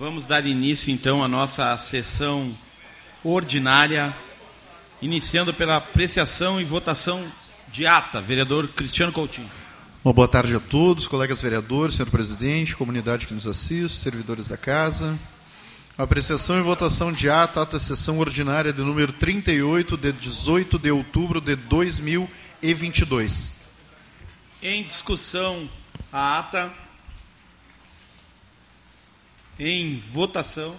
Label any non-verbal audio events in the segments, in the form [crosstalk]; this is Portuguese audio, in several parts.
Vamos dar início então à nossa sessão ordinária, iniciando pela apreciação e votação de ata. Vereador Cristiano Coutinho. Boa tarde a todos, colegas vereadores, senhor presidente, comunidade que nos assiste, servidores da casa. Apreciação e votação de ata, ata sessão ordinária de número 38, de 18 de outubro de 2022. Em discussão, a ata. Em votação.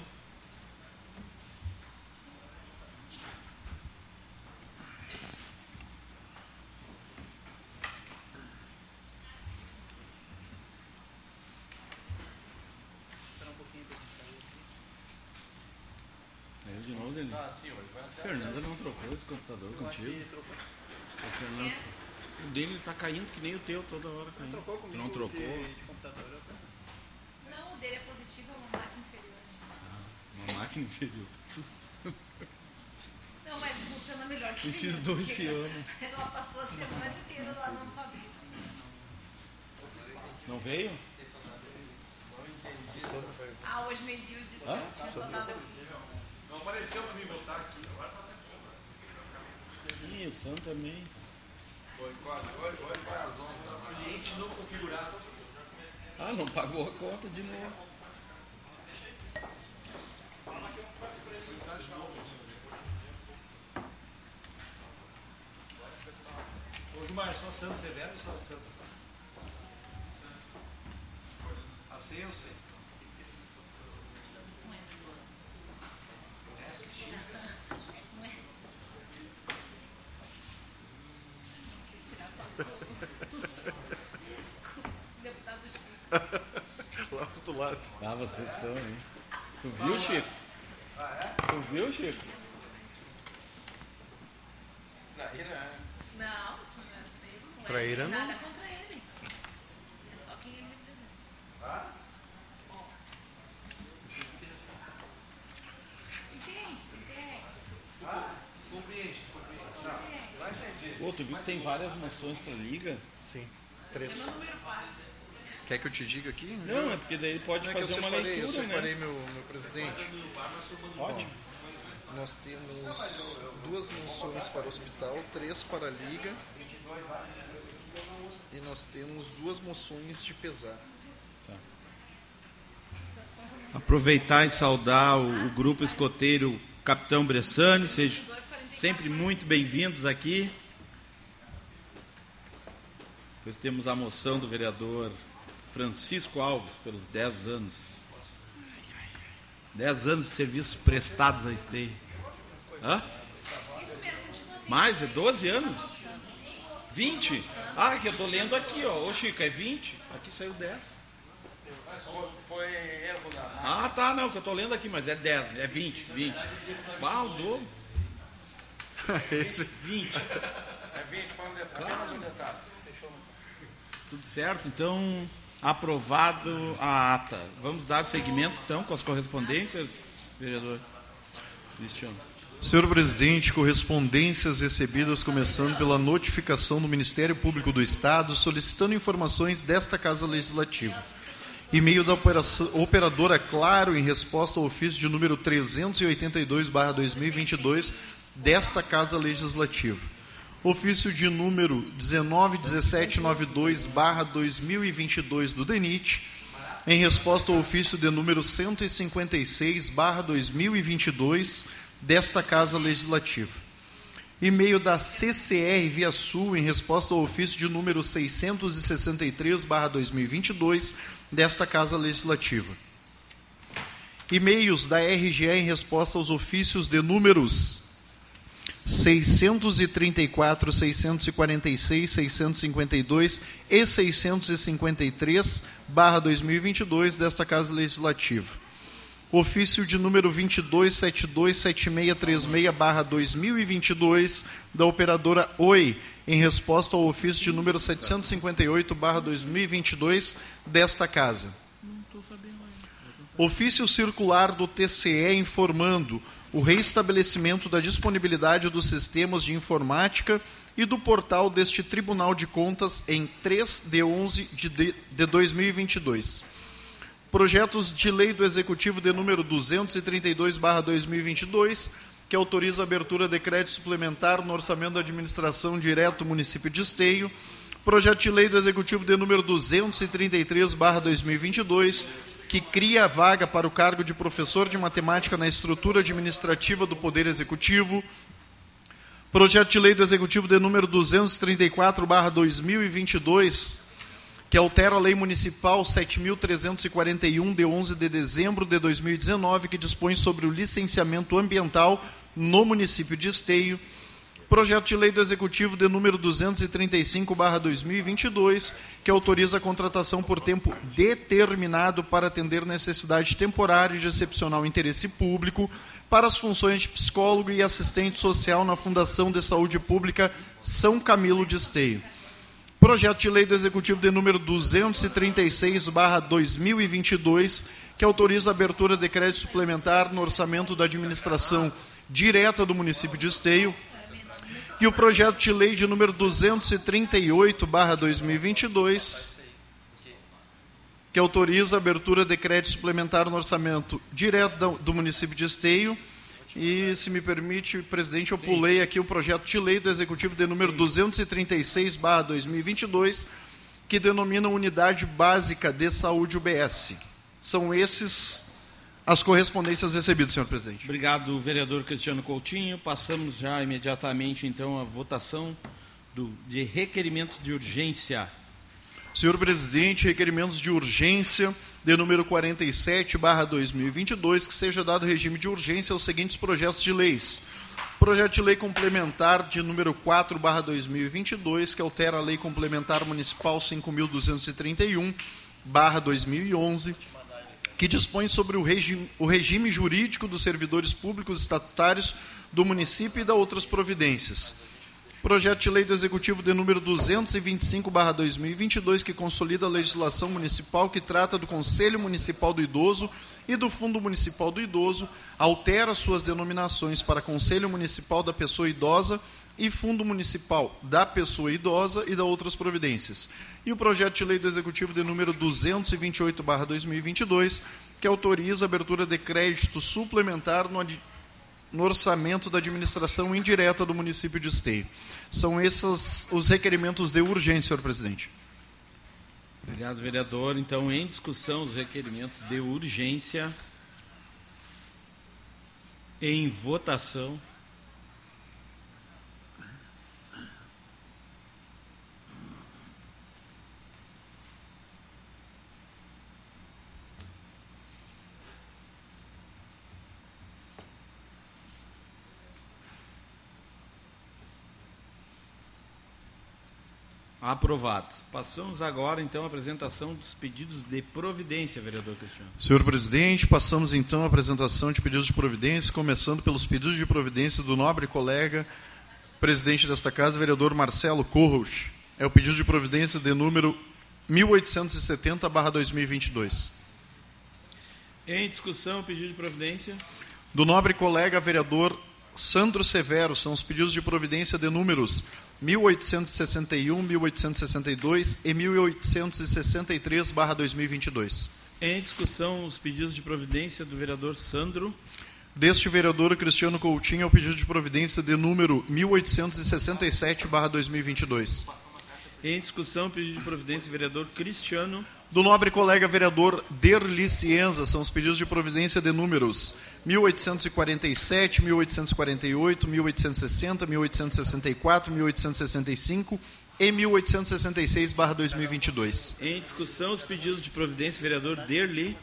É de novo, Denis? Fernanda não trocou esse computador contigo? O Fernando. O dele tá caindo que nem o teu toda hora caindo. Trocou Tu comigo não trocou? De, de computador. Eu- o dele é positivo, é uma máquina inferior. Uma máquina inferior. [laughs] Não, mas funciona melhor que Esses ele, dois se amam. [laughs] Ela passou a semana inteira lá no Fabrício. Não veio? Ah, hoje meio-dia eu disse que Hã? não tinha saudade. Não apareceu pra mim botar aqui. Agora tá Ih, o Sam também. Foi quase. Hoje, vai às 11 da manhã. Cliente não configurado. Ah, não pagou a conta de novo. Ô Gilmar, só Santo Severo ou só Santo? A ceia eu sei. Deputado Lá do outro lado. Ah, vocês são, hein? Tu viu, Chico? Tu viu, Chico? Traíra, é. Não, isso não é feio. Não é Traíra não. Nada contra ele. É só quem ele me entendeu. Entende, entende. Compreende, compreende. Não, vai entender. Pô, tu viu que tem várias moções pra liga? Sim, três. Quer que eu te diga aqui? Não, é porque daí pode Não é que eu fazer uma separei, eu leitura, separei né? meu, meu presidente. Ótimo. Nós temos duas moções para o hospital, três para a liga. E nós temos duas moções de pesar. Aproveitar e saudar o, o grupo escoteiro Capitão Bressani, sejam sempre muito bem-vindos aqui. Depois temos a moção do vereador Francisco Alves pelos 10 anos. 10 anos de serviços prestados à esteia. Hã? Isso mesmo, continua. Mais, é 12 anos? 20? Ah, que eu tô lendo aqui, ó. Ô Chico, é 20? Aqui saiu 10. Mas foi, erro da. Ah, tá, não, que eu tô lendo aqui, mas é 10, é 20, 20. Ah, o dobro. Esse [laughs] 20. É 20, foi um detalhe. Um detalhe. Tudo certo, então aprovado a ata. Vamos dar seguimento então com as correspondências, vereador Cristiano. Senhor presidente, correspondências recebidas começando pela notificação do Ministério Público do Estado solicitando informações desta Casa Legislativa. E-mail da operadora Claro em resposta ao ofício de número 382/2022 desta Casa Legislativa. Ofício de número 191792/2022 do DENIT em resposta ao ofício de número 156/2022 desta Casa Legislativa. E-mail da CCR Via Sul em resposta ao ofício de número 663/2022 desta Casa Legislativa. E-mails da RGE em resposta aos ofícios de números 634, 646, 652 e 653 barra 2022 desta Casa Legislativa. Ofício de número 22727636 barra 2022 da operadora Oi, em resposta ao ofício de número 758 barra 2022 desta Casa. Ofício circular do TCE informando o reestabelecimento da disponibilidade dos sistemas de informática e do portal deste Tribunal de Contas em 3 de 11 de, de 2022. Projetos de lei do Executivo de número 232/2022, que autoriza a abertura de crédito suplementar no orçamento da administração direto município de Esteio. Projeto de lei do Executivo de número 233/2022, que cria a vaga para o cargo de professor de matemática na estrutura administrativa do Poder Executivo. Projeto de lei do Executivo de número 234/2022, que altera a Lei Municipal 7.341, de 11 de dezembro de 2019, que dispõe sobre o licenciamento ambiental no município de Esteio. Projeto de lei do Executivo de número 235/2022, que autoriza a contratação por tempo determinado para atender necessidade temporária de excepcional interesse público para as funções de psicólogo e assistente social na Fundação de Saúde Pública São Camilo de Esteio. Projeto de lei do Executivo de número 236/2022, que autoriza a abertura de crédito suplementar no orçamento da administração direta do município de Esteio e o projeto de lei de número 238/2022, que autoriza a abertura de crédito suplementar no orçamento direto do, município de Esteio. E, se me permite, presidente, eu pulei aqui o projeto de lei do Executivo de número 236/2022, que denomina Unidade Básica de Saúde UBS. São esses as correspondências recebidas, senhor presidente. Obrigado, vereador Cristiano Coutinho. Passamos já imediatamente, então, à votação do, de requerimentos de urgência. Senhor presidente, requerimentos de urgência de número 47, barra 2022, que seja dado regime de urgência aos seguintes projetos de leis. Projeto de lei complementar de número 4, barra 2022, que altera a lei complementar municipal 5.231, barra 2011, que dispõe sobre o regime, o regime jurídico dos servidores públicos estatutários do município e da outras providências. Projeto de lei do Executivo de número 225/2022 que consolida a legislação municipal que trata do Conselho Municipal do Idoso e do Fundo Municipal do Idoso, altera suas denominações para Conselho Municipal da Pessoa Idosa e Fundo Municipal da Pessoa Idosa e da outras providências. E o projeto de lei do Executivo de número 228/2022 que autoriza a abertura de crédito suplementar no no orçamento da administração indireta do município de Esteio. São esses os requerimentos de urgência, senhor presidente. Obrigado, vereador. Então, em discussão, os requerimentos de urgência. Em votação. Aprovados. Passamos agora, então, à apresentação dos pedidos de providência, vereador Cristiano. Senhor presidente, passamos então à apresentação de pedidos de providência, começando pelos pedidos de providência do nobre colega, presidente desta casa, vereador Marcelo Corros. É o pedido de providência de número 1870-2022. Em discussão, o pedido de providência. Do nobre colega, vereador Sandro Severo, são os pedidos de providência de números 1861, 1862 e 1863/2022. Em discussão os pedidos de providência do vereador Sandro. Deste vereador Cristiano Coutinho, é o pedido de providência de número 1867/2022. Em discussão, pedido de providência do vereador Cristiano. Do nobre colega vereador Derli Cienza, são os pedidos de providência de números 1847, 1848, 1860, 1864, 1865 e 1866/2022. Em discussão, os pedidos de providência, vereador Derli.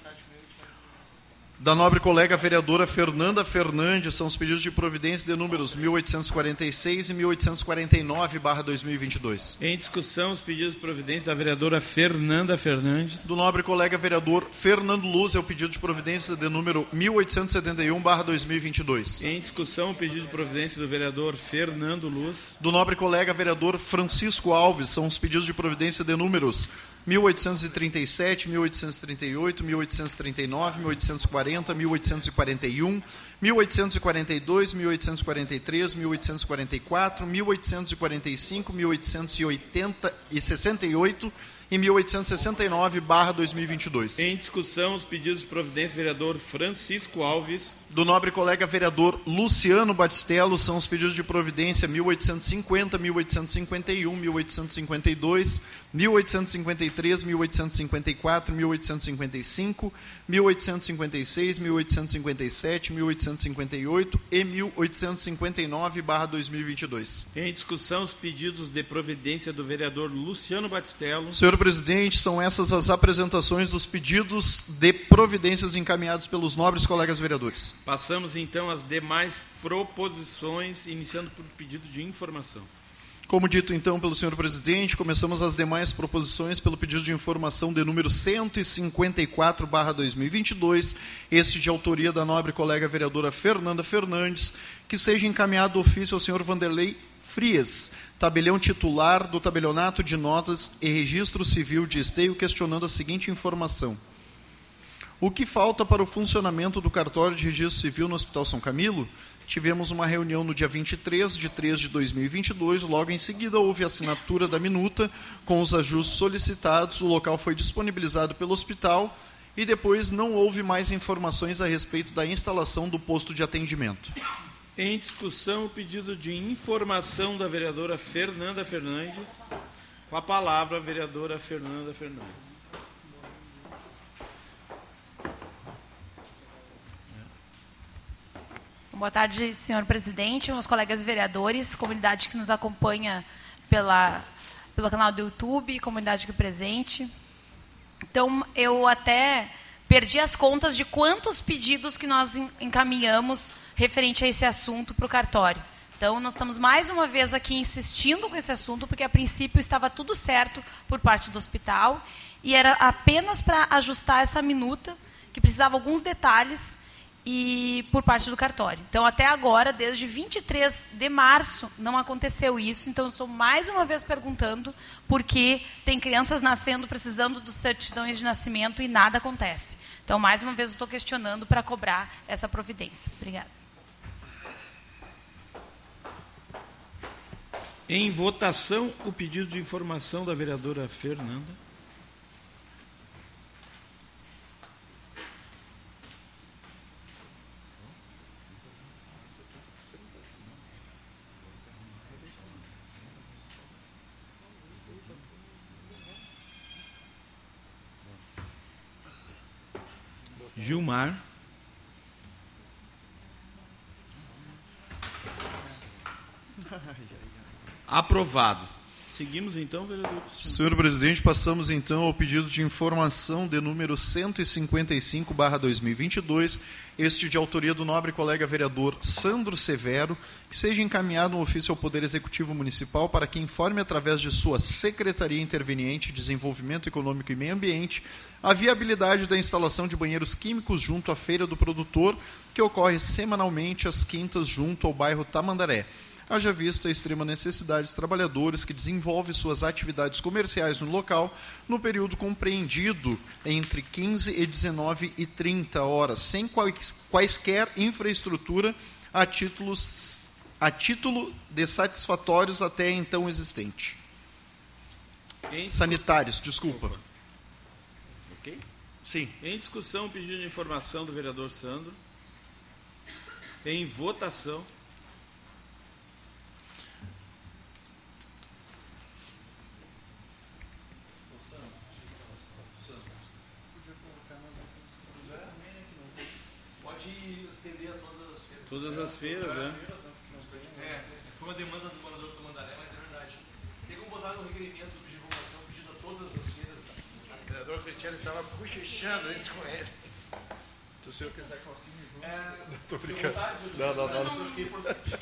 Da nobre colega vereadora Fernanda Fernandes, são os pedidos de providência de números 1846 e 1849/2022. Em discussão, os pedidos de providência da vereadora Fernanda Fernandes. Do nobre colega vereador Fernando Luz, é o pedido de providência de número 1871/2022. Em discussão, o pedido de providência do vereador Fernando Luz. Do nobre colega vereador Francisco Alves, são os pedidos de providência de números 1837, 1838, 1839, 1840, 1841, 1842, 1843, 1844, 1845, 1880 e 68 e 1869/2022. Em discussão, os pedidos de providência, vereador Francisco Alves. Do nobre colega vereador Luciano Batistello, são os pedidos de providência 1850, 1851, 1852, 1853, 1854, 1855, 1856, 1857, 1858 e 1859/2022. Em discussão, os pedidos de providência do vereador Luciano Batistello. Senhor presidente, são essas as apresentações dos pedidos de providências encaminhados pelos nobres colegas vereadores. Passamos então às demais proposições, iniciando por pedido de informação. Como dito então pelo senhor presidente, começamos as demais proposições pelo pedido de informação de número 154/2022, este de autoria da nobre colega vereadora Fernanda Fernandes, que seja encaminhado ofício ao senhor Vanderlei Frias, tabelião titular do tabelionato de notas e registro civil de esteio, questionando a seguinte informação: O que falta para o funcionamento do cartório de registro civil no Hospital São Camilo? Tivemos uma reunião no dia 23 de 3 de 2022. Logo em seguida, houve assinatura da minuta com os ajustes solicitados. O local foi disponibilizado pelo hospital e depois não houve mais informações a respeito da instalação do posto de atendimento. Em discussão, o pedido de informação da vereadora Fernanda Fernandes. Com a palavra, a vereadora Fernanda Fernandes. Boa tarde, senhor presidente, meus colegas vereadores, comunidade que nos acompanha pela, pelo canal do YouTube, comunidade aqui presente. Então, eu até perdi as contas de quantos pedidos que nós encaminhamos referente a esse assunto para o cartório. Então, nós estamos mais uma vez aqui insistindo com esse assunto, porque a princípio estava tudo certo por parte do hospital, e era apenas para ajustar essa minuta, que precisava alguns detalhes, e por parte do cartório. Então, até agora, desde 23 de março, não aconteceu isso. Então, estou mais uma vez perguntando por que tem crianças nascendo precisando dos certidões de nascimento e nada acontece. Então, mais uma vez, estou questionando para cobrar essa providência. Obrigada. Em votação, o pedido de informação da vereadora Fernanda. Gilmar. [laughs] Aprovado. Seguimos então, vereador. Senhor presidente, passamos então ao pedido de informação de número 155/2022, este de autoria do nobre colega vereador Sandro Severo, que seja encaminhado um ofício ao Poder Executivo Municipal para que informe através de sua Secretaria Interveniente de Desenvolvimento Econômico e Meio Ambiente a viabilidade da instalação de banheiros químicos junto à Feira do Produtor, que ocorre semanalmente às quintas junto ao bairro Tamandaré haja vista a extrema necessidade dos trabalhadores que desenvolvem suas atividades comerciais no local no período compreendido entre 15 e 19 e 30 horas, sem quaisquer infraestrutura a, títulos, a título de satisfatórios até então existente. Em... Sanitários, desculpa. Ok? Sim. Em discussão, pedido de informação do vereador Sandro. Em votação. Todas as feiras, né? É, foi uma demanda do morador do Mandaré, mas é verdade. Tem como botar no requerimento de divulgação pedido a todas as feiras. O vereador Cristiano estava cochichando isso com ele. Se o senhor quiser calcinha, É, [laughs] Tô brincando. Não, não, não. Eu acho que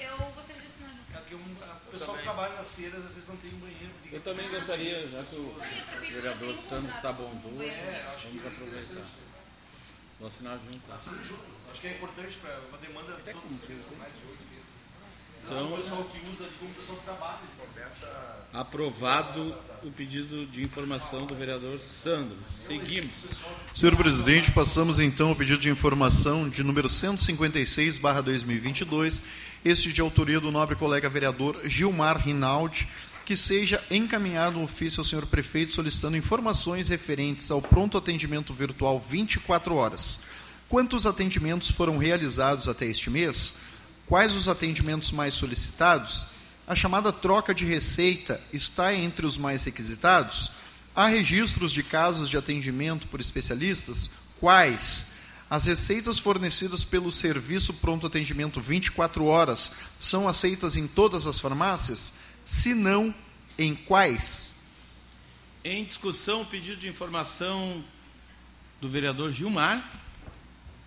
é. Eu gostaria de assinar. É porque um, o pessoal que trabalha nas feiras às vezes não tem um banheiro. Eu também gostaria, já que o vereador Sandro está bondoso, É, acho vamos que é aproveitar. Vou assinar junto. Assina juntos. Acho que é importante para uma demanda de todos os feiras, mais de oito feiras. Então- Então, o pessoal que usa, como o pessoal que trabalha. Aprovado o pedido de informação do vereador Sandro. Seguimos. Senhor presidente, passamos então ao pedido de informação de número 156/2022, este de autoria do nobre colega vereador Gilmar Rinaldi, que seja encaminhado um ofício ao senhor prefeito solicitando informações referentes ao pronto atendimento virtual 24 horas. Quantos atendimentos foram realizados até este mês? Quais os atendimentos mais solicitados? A chamada troca de receita está entre os mais requisitados? Há registros de casos de atendimento por especialistas? Quais? As receitas fornecidas pelo Serviço Pronto Atendimento 24 horas são aceitas em todas as farmácias? Se não, em quais? Em discussão, o pedido de informação do vereador Gilmar.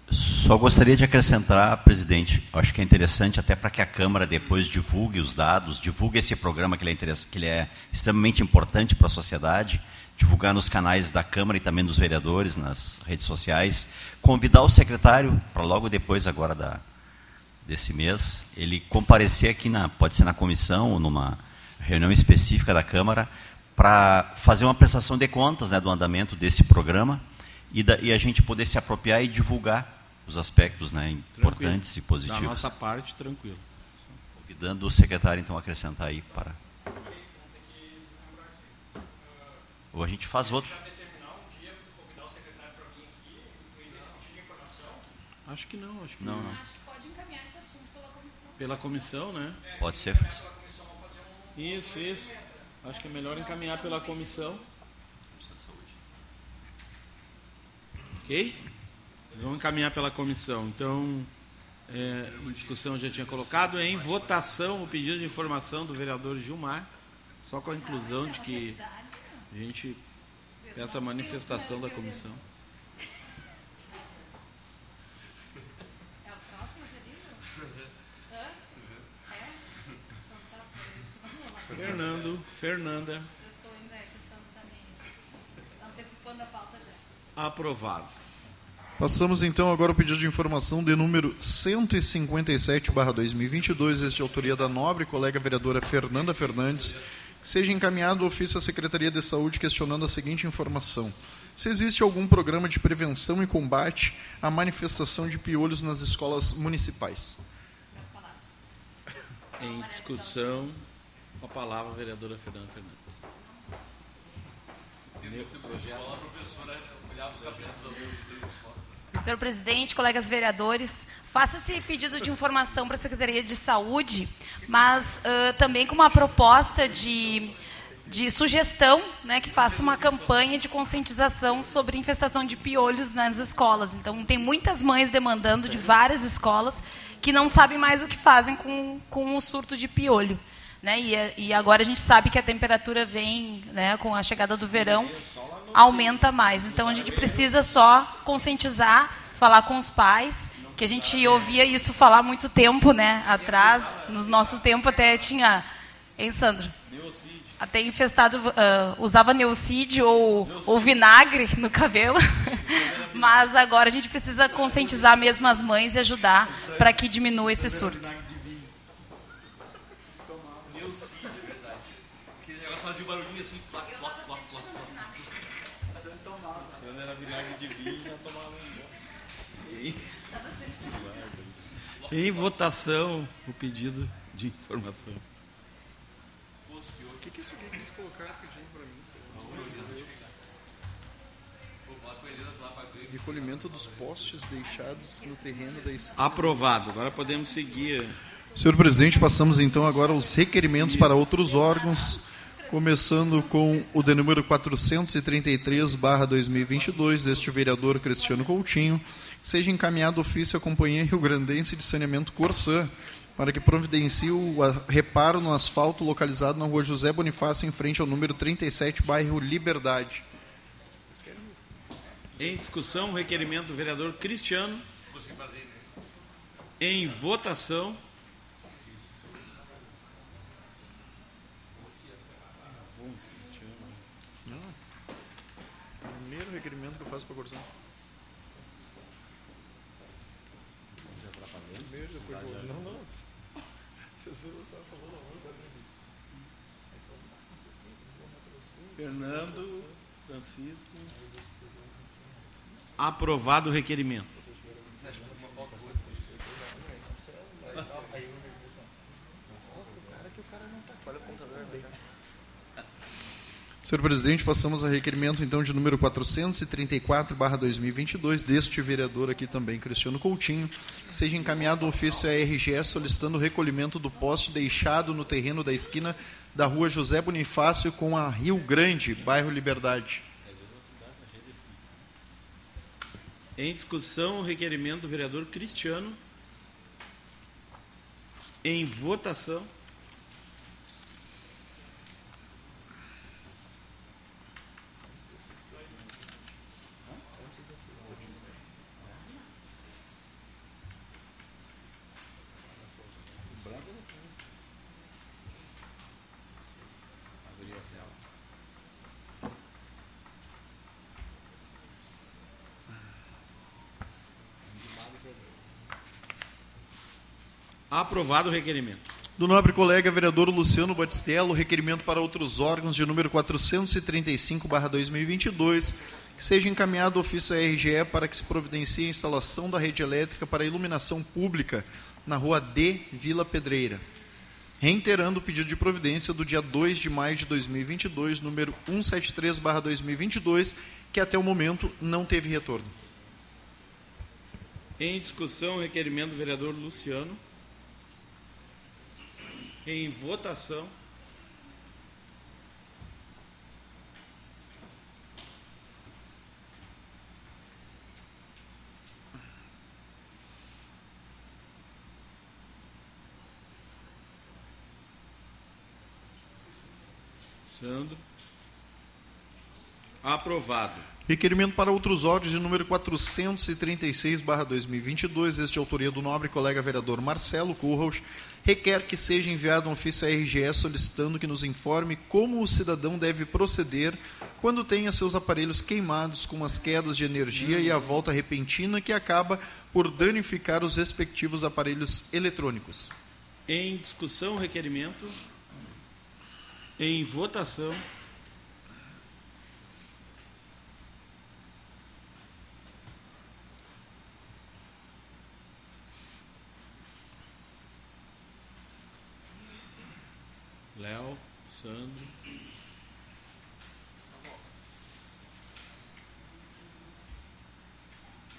Só gostaria de acrescentar, presidente, acho que é interessante até para que a Câmara depois divulgue os dados, divulgue esse programa que ele é, que ele é extremamente importante para a sociedade, divulgar nos canais da Câmara e também dos vereadores, nas redes sociais, convidar o secretário para logo depois agora da, desse mês, ele comparecer aqui, na, pode ser na comissão ou numa reunião específica da Câmara, para fazer uma prestação de contas né, do andamento desse programa e, da, e a gente poder se apropriar e divulgar os aspectos né, importantes tranquilo. e positivos. Da nossa parte, tranquilo. Convidando o secretário, então, a acrescentar aí para. Ou a gente faz outro. Acho que não, acho que Não, não. não. Acho que pode encaminhar esse assunto pela comissão. Pela comissão, né? Pode ser. Isso, isso. Acho que é melhor encaminhar pela comissão. Ok? Vamos encaminhar pela comissão. Então, é, em discussão já tinha colocado em votação o pedido de informação do vereador Gilmar, só com a inclusão de que a gente peça a manifestação da comissão. É o próximo, Zerilho? Hã? É? Então tá, por isso. Fernando, Fernanda, Eu estou ainda é, questão também. Antecipando a pauta já. aprovado. Passamos então agora ao pedido de informação de número 157/2022, este de autoria da nobre colega vereadora Fernanda Fernandes, que seja encaminhado o ofício à Secretaria de Saúde questionando a seguinte informação: se existe algum programa de prevenção e combate à manifestação de piolhos nas escolas municipais. Em discussão, com a palavra a vereadora Fernanda Fernandes. Senhor presidente, colegas vereadores, faça esse pedido de informação para a Secretaria de Saúde, mas uh, também com uma proposta de, de sugestão, né, que faça uma campanha de conscientização sobre infestação de piolhos nas escolas. Então, tem muitas mães demandando de várias escolas que não sabem mais o que fazem com, com o surto de piolho. Né? E, e, agora a gente sabe que a temperatura vem, né, com a chegada do verão, aumenta mais. Então a gente precisa só conscientizar, falar com os pais, que a gente ouvia isso falar muito tempo, né, atrás, nos nossos tempos até tinha, hein, Sandro? Até infestado, uh, usava neocídio ou, ou vinagre no cabelo. [laughs] Mas agora a gente precisa conscientizar mesmo as mães e ajudar para que diminua esse surto. Aquele negócio fazia um barulhinho assim, plac, plac, plac, plac, plac. Quando era vinagre de vinho, já tomava um Em votação, o pedido de informação. O que, que isso aqui que eles colocaram pedindo para mim? Recolhimento dos postes deixados no terreno da esquina. Aprovado. Agora podemos seguir. Senhor presidente, passamos então agora aos requerimentos para outros órgãos, começando com o de número 433/2022 deste vereador Cristiano Coutinho, seja encaminhado ofício à Companhia Rio Grandense de Saneamento Corsã para que providencie o reparo no asfalto localizado na Rua José Bonifácio em frente ao número 37, bairro Liberdade. Em discussão, o requerimento do vereador Cristiano. Em votação. Requerimento que eu faço para depois vou- Não, eu estava falando a Fernando, Francisco. Aprovado o requerimento. Senhor presidente, passamos a requerimento então de número 434/2022 deste vereador aqui também, Cristiano Coutinho, seja encaminhado o ofício à RGE solicitando o recolhimento do poste deixado no terreno da esquina da Rua José Bonifácio com a Rio Grande, bairro Liberdade. Em discussão, o requerimento do vereador Cristiano. Em votação. Aprovado o requerimento. Do nobre colega vereador Luciano Batistello, requerimento para outros órgãos de número 435/2022, que seja encaminhado o ofício à RGE para que se providencie a instalação da rede elétrica para iluminação pública na Rua D, Vila Pedreira. Reiterando o pedido de providência do dia 2 de maio de 2022, número 173/2022, que até o momento não teve retorno. Em discussão, o requerimento do vereador Luciano. Em votação. Sandro. Aprovado. Requerimento para outros órgãos de número 436/2022, este de autoria do nobre colega vereador Marcelo Curros, requer que seja enviado um ofício à RGE solicitando que nos informe como o cidadão deve proceder quando tenha seus aparelhos queimados com as quedas de energia e a volta repentina que acaba por danificar os respectivos aparelhos eletrônicos. Em discussão, requerimento. Em votação. Léo, Sandro.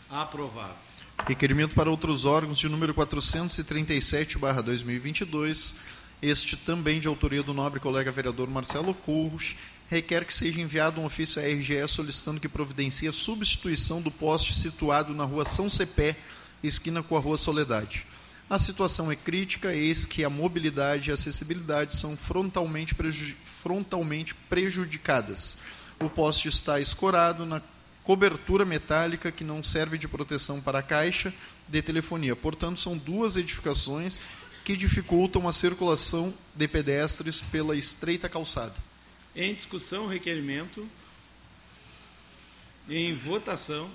Aprovado. Requerimento para outros órgãos de número 437/2022, este também de autoria do nobre colega vereador Marcelo Curros, requer que seja enviado um ofício à RGE solicitando que providencie a substituição do poste situado na rua São Cepé, esquina com a rua Soledade. A situação é crítica, eis que a mobilidade e a acessibilidade são frontalmente, frontalmente prejudicadas. O poste está escorado na cobertura metálica que não serve de proteção para a caixa de telefonia. Portanto, são duas edificações que dificultam a circulação de pedestres pela estreita calçada. Em discussão, requerimento. Em votação.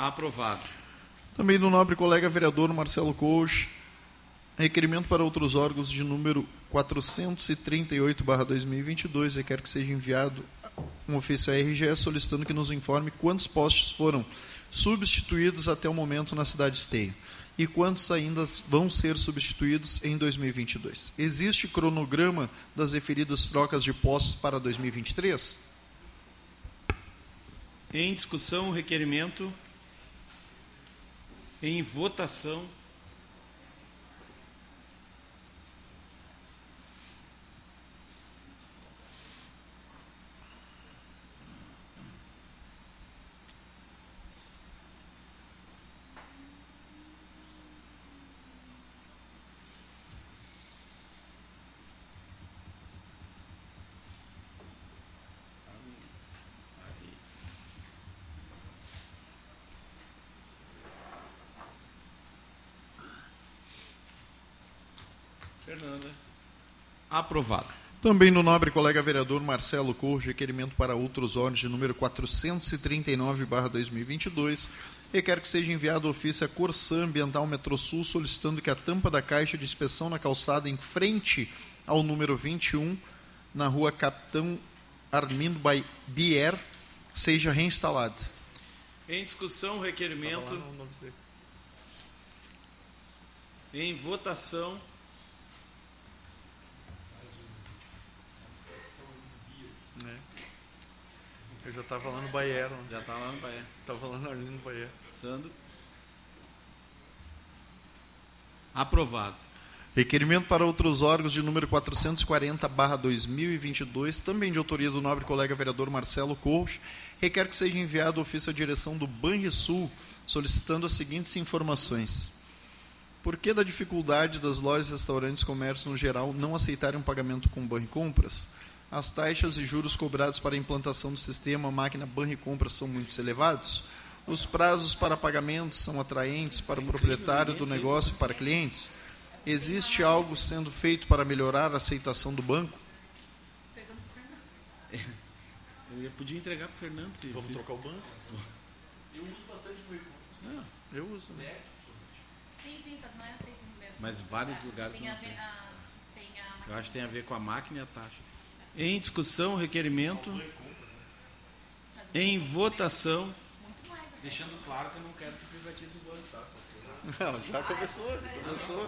Aprovado. Também do nobre colega vereador Marcelo Coach, requerimento para outros órgãos de número 438/2022, requer que seja enviado um ofício à RGE solicitando que nos informe quantos postes foram substituídos até o momento na cidade de Esteio e quantos ainda vão ser substituídos em 2022. Existe cronograma das referidas trocas de postos para 2023? Em discussão, o requerimento. Em votação. Fernanda. Aprovado. Também no nobre colega vereador Marcelo Corro, requerimento para outros órgãos de número 439/2022, requer que seja enviado ofício à Corsã Ambiental Metrosul solicitando que a tampa da caixa de inspeção na calçada em frente ao número 21, na rua Capitão Armindo Bier, seja reinstalado. Em discussão, o requerimento. Em votação. Eu já estava lá no Baiero. Já está lá no Bahia. Estava lá ali no Baiero. Sandro. Aprovado. Requerimento para outros órgãos de número 440-2022, também de autoria do nobre colega vereador Marcelo Corros, requer que seja enviado ofício à direção do Banrisul, solicitando as seguintes informações. Por que da dificuldade das lojas, restaurantes e comércios no geral não aceitarem um pagamento com Banricompras? As taxas e juros cobrados para a implantação do sistema máquina Banricompras são muito elevados? Os prazos para pagamentos são atraentes para o proprietário do negócio e para clientes? Existe algo sendo feito para melhorar a aceitação do banco? Eu ia- podia entregar para o Fernando. se- Vamos trocar o banco? Eu uso bastante o meu Não, Eu uso. né? Sim, sim, só que não é aceito mesmo. mas vários lugares Tem não a ver, sei. a, tem a Eu acho que tem a ver com a máquina e a taxa. Em discussão, o requerimento. Em votação. Deixando claro que eu não quero que privatize o banco, tá? Não, já começou. Começou.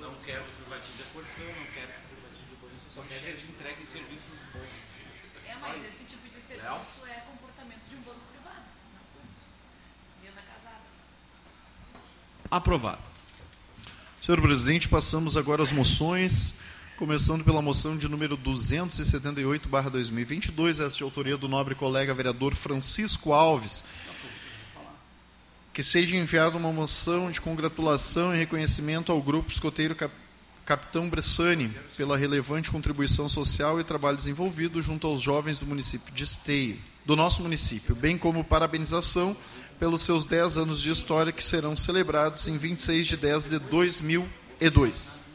Não quero que privatize a porção, não quero que privatize o banco. Só quero que eles entreguem serviços bons. É, mas esse tipo de serviço é comportamento de um banco privado. Venda casada. Aprovado. Senhor presidente, passamos agora às moções, começando pela moção de número 278/2022, essa de autoria do nobre colega vereador Francisco Alves, que seja enviada uma moção de congratulação e reconhecimento ao grupo escoteiro Cap- Capitão Bressani pela relevante contribuição social e trabalho desenvolvido junto aos jovens do município de Esteio, do nosso município, bem como parabenização pelos seus 10 anos de história que serão celebrados em 26 de 10 de 2002.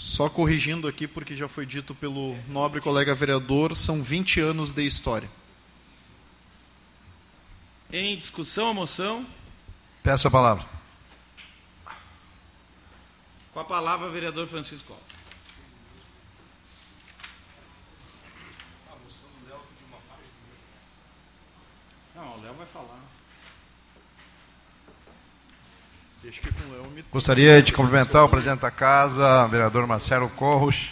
Só corrigindo aqui, porque já foi dito pelo nobre colega vereador, são 20 anos de história. Em discussão, a moção. Peço a palavra. Com a palavra, vereador Francisco Alves. Não, o Léo vai falar. Deixa que com o Léo me... Gostaria de cumprimentar o presidente da casa, o vereador Marcelo Corros,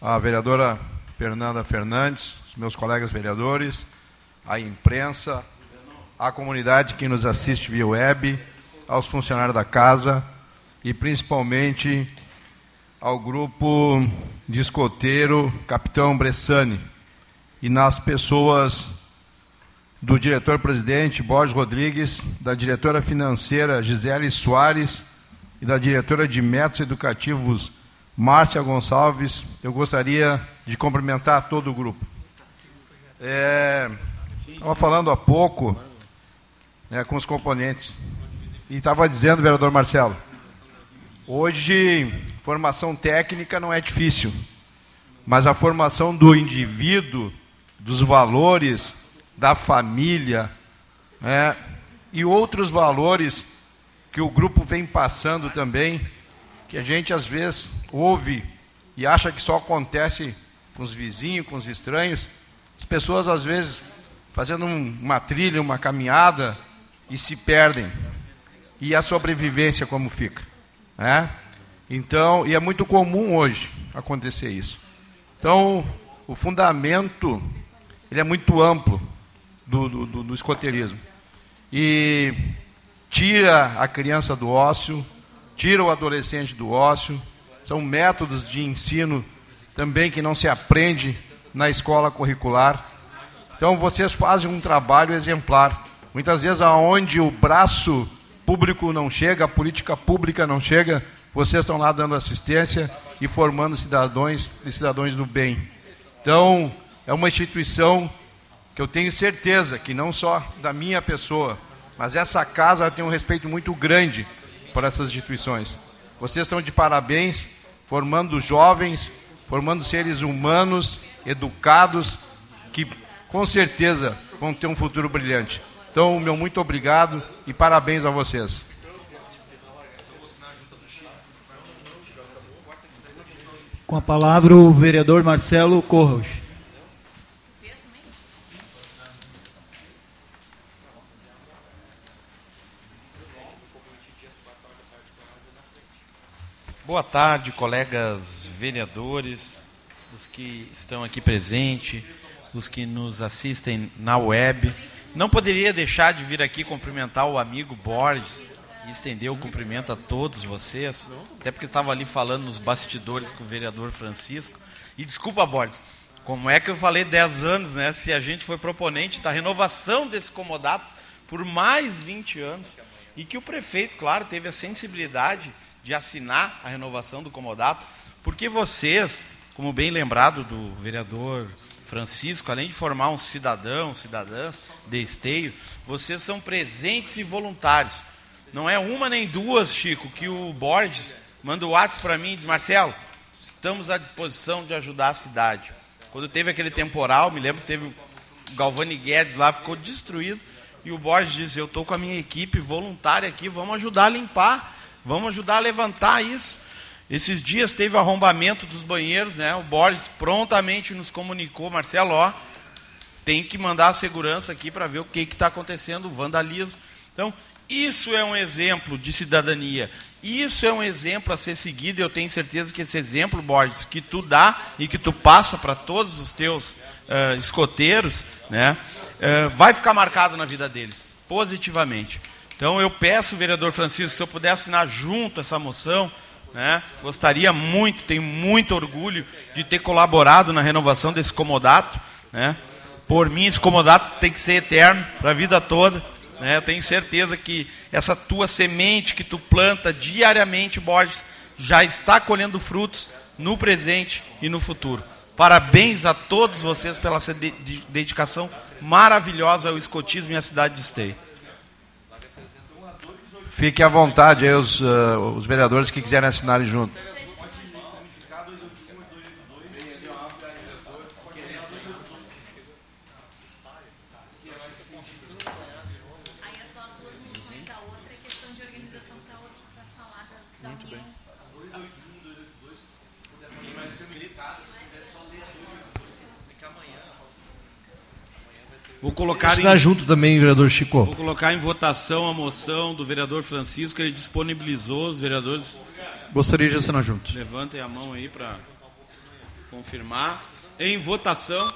a vereadora Fernanda Fernandes, os meus colegas vereadores, a imprensa, a comunidade que nos assiste via web, aos funcionários da casa e principalmente ao grupo de escoteiro Capitão Bressani. E nas pessoas do diretor-presidente Borges Rodrigues, da diretora financeira Gisele Soares e da diretora de métodos educativos Márcia Gonçalves, eu gostaria de cumprimentar todo o grupo. É, estava falando há pouco né, com os componentes e estava dizendo, vereador Marcelo, hoje formação técnica não é difícil, mas a formação do indivíduo, dos valores, da família né, e outros valores que o grupo vem passando também, que a gente às vezes ouve e acha que só acontece com os vizinhos, com os estranhos. As pessoas às vezes fazendo um- uma trilha, uma caminhada e se perdem. E a sobrevivência como fica, né? Então, e é muito comum hoje acontecer isso. Então, o fundamento ele é muito amplo do, do, do, do escoteirismo. E tira a criança do ócio, tira o adolescente do ócio. São métodos de ensino também que não se aprende na escola curricular. Então vocês fazem um trabalho exemplar. Muitas vezes aonde o braço público não chega, a política pública não chega, vocês estão lá dando assistência e formando cidadãos e cidadãos do bem. Então, é uma instituição que eu tenho certeza que não só da minha pessoa, mas essa casa tem um respeito muito grande por essas instituições. Vocês estão de parabéns, formando jovens, formando seres humanos, educados, que com certeza vão ter um futuro brilhante. Então, meu muito obrigado e parabéns a vocês. Com a palavra o vereador Marcelo Corros. Boa tarde, colegas vereadores, os que estão aqui presentes, os que nos assistem na web. Não poderia deixar de vir aqui cumprimentar o amigo Borges e estender o cumprimento a todos vocês, até porque estava ali falando nos bastidores com o vereador Francisco. E desculpa, Borges, como é que eu falei 10 anos, né? Se a gente foi proponente da renovação desse comodato por mais 20 anos e que o prefeito, claro, teve a sensibilidade de assinar a renovação do comodato, porque vocês, como bem lembrado do vereador Francisco, além de formar um cidadão, cidadãs de esteio, vocês são presentes e voluntários. Não é uma nem duas, Chico, que o Borges manda o WhatsApp para mim e diz, Marcelo, estamos à disposição de ajudar a cidade. Quando teve aquele temporal, me lembro que teve o Galvani Guedes lá, ficou destruído, e o Borges disse, eu estou com a minha equipe voluntária aqui, vamos ajudar a limpar, vamos ajudar a levantar isso. Esses dias teve arrombamento dos banheiros, né? O Borges prontamente nos comunicou, Marcelo, ó, tem que mandar a segurança aqui para ver o que está acontecendo, o vandalismo. Então, isso é um exemplo de cidadania. Isso é um exemplo a ser seguido, e eu tenho certeza que esse exemplo, Borges, que tu dá e que tu passa para todos os teus uh, escoteiros, né, uh, vai ficar marcado na vida deles, positivamente. Então eu peço, vereador Francisco, se eu puder assinar junto essa moção, né? Gostaria muito, tenho muito orgulho de ter colaborado na renovação desse comodato. Né? Por mim, esse comodato tem que ser eterno para a vida toda. Né? Eu tenho certeza que essa tua semente que tu planta diariamente, Borges, já está colhendo frutos no presente e no futuro. Parabéns a todos vocês pela dedicação maravilhosa ao escotismo e à cidade de Esteio. Fique à vontade aí os, uh, os vereadores que quiserem assinar junto. Vou colocar em, junto também, vereador Chico. Vou colocar em votação a moção do vereador Francisco, ele disponibilizou os vereadores. Gostaria de assinar junto. Levantem a mão aí para confirmar. Em votação.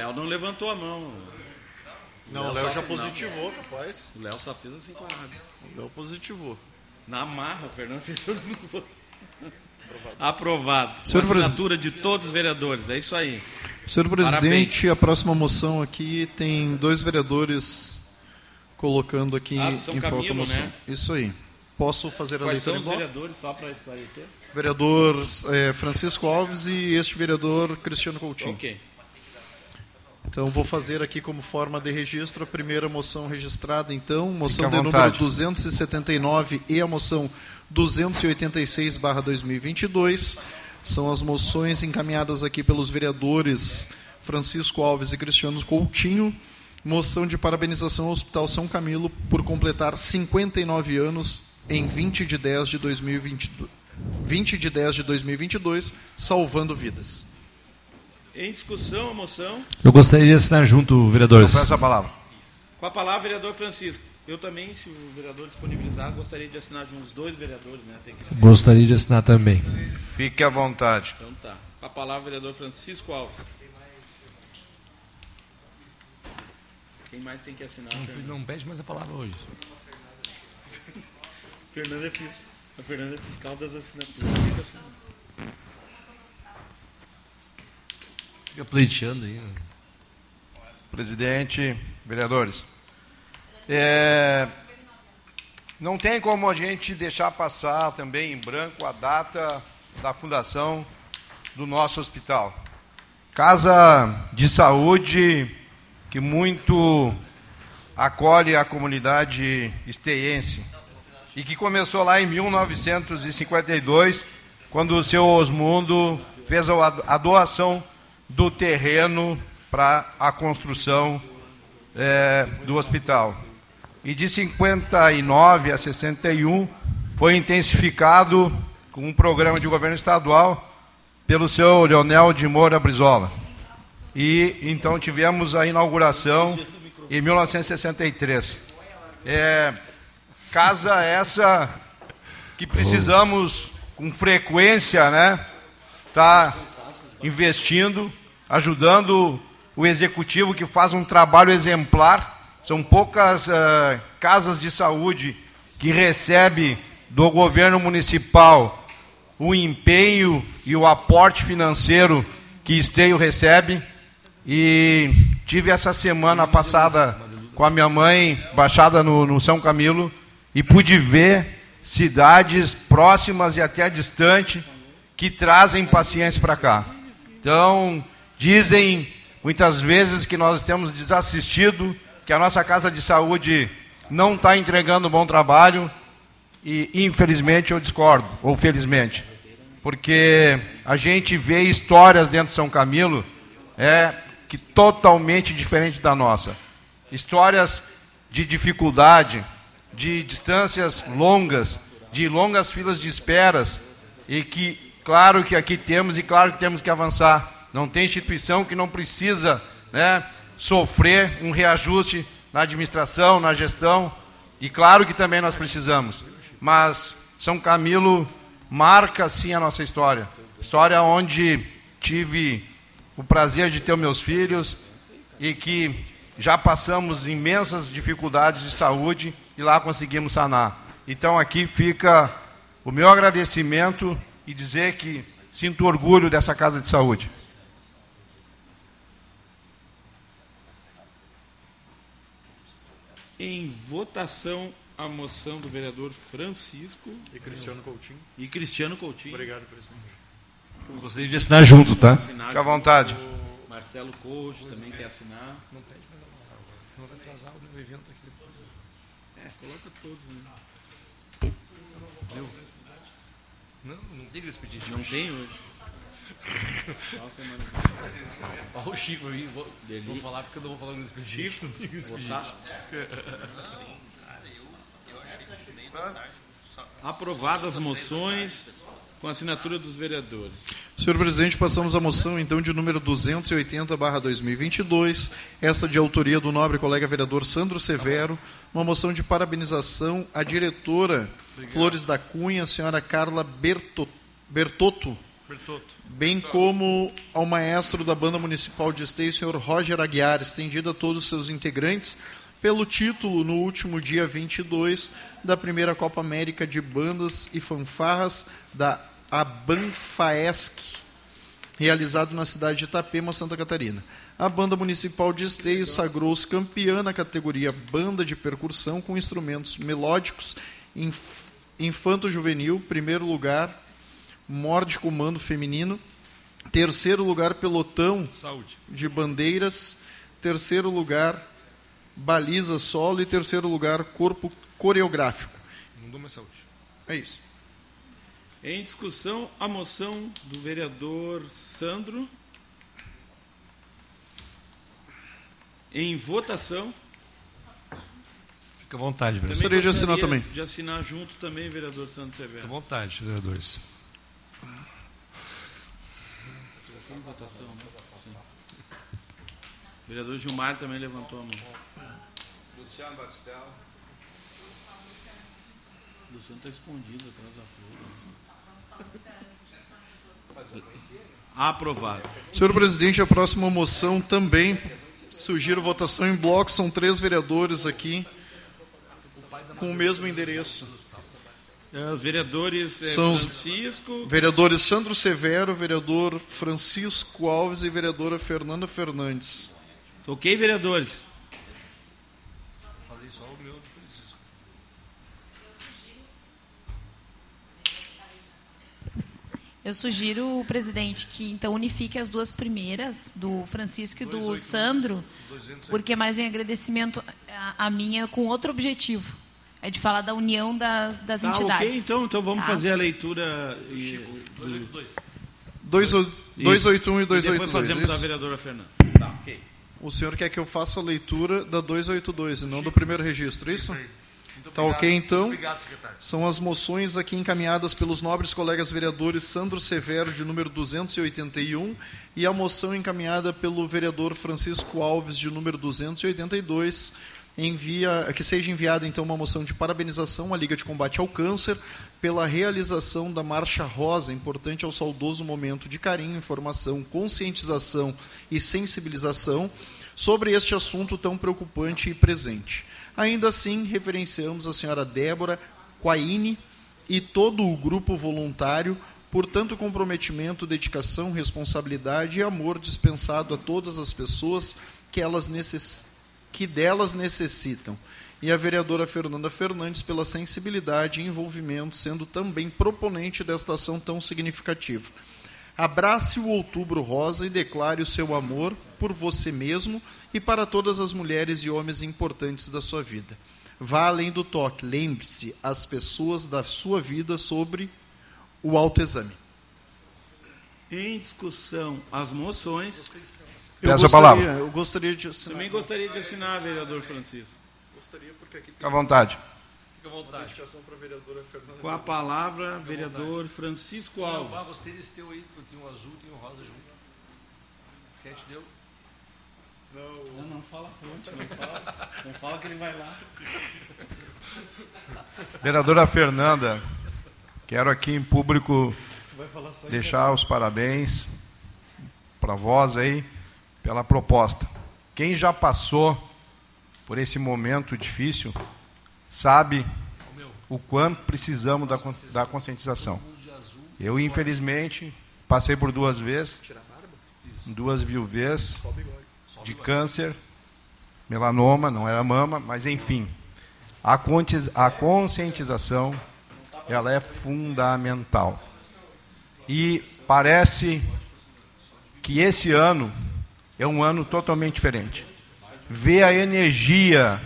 Léo não levantou a mão. Não, o Léo já positivou, rapaz. O Léo só fez assim com a água. O Léo positivou. Na marra, o Fernando [laughs] fez todo mundo. Aprovado. Aprovado. Senhor assinatura de todos os vereadores. É isso aí. Senhor presidente, Parabéns. a próxima moção aqui tem dois vereadores colocando aqui ah, São em pauta a moção. Né? Isso aí. Posso fazer a Quais leitura são os vereadores, só para esclarecer? Vereador é, Francisco Alves e este vereador Cristiano Coutinho. Ok. Então vou fazer aqui como forma de registro a primeira moção registrada, então, moção de número 279 e a moção 286/2022. São as moções encaminhadas aqui pelos vereadores Francisco Alves e Cristiano Coutinho. Moção de parabenização ao Hospital São Camilo por completar 59 anos em 20 de 10 de 2022. 20 de 10 de 2022, salvando vidas. Em discussão, a moção. Eu gostaria de assinar junto, vereadores. Com essa palavra. Com a palavra, vereador Francisco. Eu também, se o vereador disponibilizar, gostaria de assinar junto os dois vereadores, né? gostaria de assinar também. Fique à vontade. Então tá. Com a palavra, vereador Francisco Alves. Quem mais tem que assinar? Não, não pede mais a palavra hoje. [laughs] Fernanda é, a Fernanda é fiscal das assinaturas. Fica pleiteando aí. Né? Presidente, vereadores. É, não tem como a gente deixar passar também em branco a data da fundação do nosso hospital. Casa de saúde que muito acolhe a comunidade esteiense e que começou lá em 1952, quando o seu Osmundo fez a doação do terreno para a construção é, do hospital. e de 59 a 61 foi intensificado com um programa de governo estadual pelo seu Leonel de Moura Brizola. E então tivemos a inauguração em 1963. É, casa essa que precisamos com frequência, né, tá investindo, ajudando o executivo que faz um trabalho exemplar. São poucas uh, casas de saúde que recebe do governo municipal o empenho e o aporte financeiro que Esteio recebe. E tive essa semana passada com a minha mãe, baixada no, no São Camilo, e pude ver cidades próximas e até distante que trazem pacientes para cá. Então, dizem muitas vezes que nós temos desassistido, que a nossa casa de saúde não está entregando bom trabalho, e infelizmente eu discordo, ou felizmente, porque a gente vê histórias dentro de São Camilo é que totalmente diferente da nossa. Histórias de dificuldade, de distâncias longas, de longas filas de esperas, e que, claro que aqui temos e claro que temos que avançar. Não tem instituição que não precisa né, sofrer um reajuste na administração, na gestão, e claro que também nós precisamos mas São Camilo marca sim a nossa história. História onde tive o prazer de ter meus filhos e que já passamos imensas dificuldades de saúde e lá conseguimos sanar. Então aqui fica o meu agradecimento e dizer que sinto orgulho dessa casa de saúde. Em votação a moção do vereador Francisco e Cristiano Coutinho. E Cristiano Coutinho. Obrigado, presidente. Eu gostaria de assinar junto, tá? Fique à vontade. O Marcelo Coach também quer assinar. Não pede mais Não vai atrasar o evento aqui depois. É, coloca todos. Né? Não, não tem expediente. Não tem hoje. Olha o Chico aí, vou, vou falar porque eu não vou falar no expediente. Chico, não expediente. Aprovadas as moções com assinatura dos vereadores. Senhor presidente, passamos a moção então de número 280/2022, esta de autoria do nobre colega vereador Sandro Severo, uma moção de parabenização à diretora Obrigado. Flores da Cunha, a senhora Carla Bertotto, Bertotto, Bertotto, bem como ao maestro da banda municipal de Esteio, senhor Roger Aguiar, estendida a todos os seus integrantes pelo título no último dia 22 da primeira Copa América de Bandas e Fanfarras da Abanfaesc, realizado na cidade de Itapema, Santa Catarina. A banda municipal de Esteio sagrou-se campeã na categoria banda de percussão com instrumentos melódicos, infanto-juvenil, primeiro lugar, morde comando feminino, terceiro lugar, pelotão Saúde. de bandeiras, terceiro lugar, baliza solo e terceiro lugar, corpo coreográfico. Não dou mais saúde. É isso. Em discussão, a moção do vereador Sandro. Em votação. Fica à vontade, vereador. Gostaria de assinar também. De assinar junto também, vereador Sandro Severo. Fica à vontade, vereadores. Votação, né? Sim. O vereador Gilmar também levantou a mão. Luciano Batistella. Luciano está escondido atrás da flor. Aprovado. Senhor presidente, a próxima moção também sugiro votação em bloco. São três vereadores aqui com o mesmo endereço. É, os vereadores é, São os Francisco. Vereadores Sandro Severo, vereador Francisco Alves e vereadora Fernanda Fernandes. Ok, vereadores? Eu sugiro, presidente, que então unifique as duas primeiras, do Francisco e do Sandro, porque é mais em agradecimento a, a minha com outro objetivo. É de falar da união das, das tá, entidades. Ok, então, então vamos Tá? fazer a leitura. E, do, 281 e e depois 282. fazemos da isso? vereadora Fernanda. Tá, ok. O senhor quer que eu faça a leitura da 282 e não do primeiro registro, isso? Muito Tá obrigado. ok, então? Obrigado, secretário. São as moções aqui encaminhadas pelos nobres colegas vereadores Sandro Severo, de número 281, e a moção encaminhada pelo vereador Francisco Alves, de número 282, envia, que seja enviada então uma moção de parabenização à Liga de Combate ao Câncer pela realização da Marcha Rosa, importante ao saudoso momento de carinho, informação, conscientização e sensibilização sobre este assunto tão preocupante e presente. Ainda assim, referenciamos a senhora Débora Quaini e todo o grupo voluntário por tanto comprometimento, dedicação, responsabilidade e amor dispensado a todas as pessoas que, elas necess... que delas necessitam. E a vereadora Fernanda Fernandes pela sensibilidade e envolvimento, sendo também proponente desta ação tão significativa. Abrace o Outubro Rosa e declare o seu amor por você mesmo e para todas as mulheres e homens importantes da sua vida. Vá além do toque, lembre-se as pessoas da sua vida sobre o autoexame. Em discussão, as moções. Peço a gostaria, palavra. eu gostaria de assinar. Também gostaria de assinar, vereador Francisco. Gostaria porque aqui Fica à vontade. Fica à vontade. a. Com a palavra, vereador Francisco Ah, Alves. gostei desse teu aí, porque tem um azul e tem um rosa junto. Quem te deu? Não, não fala a fonte, não fala. Não fala que ele vai lá. Vereadora Fernanda, quero aqui em público deixar os parabéns para vós aí pela proposta. Quem já passou por esse momento difícil sabe o quanto precisamos da, da conscientização. Eu, infelizmente, passei por duas vezes, duas mil vezes, de câncer, melanoma, não era mama, mas enfim. A, a conscientização ela é fundamental. E parece que esse ano é um ano totalmente diferente. Ver a energia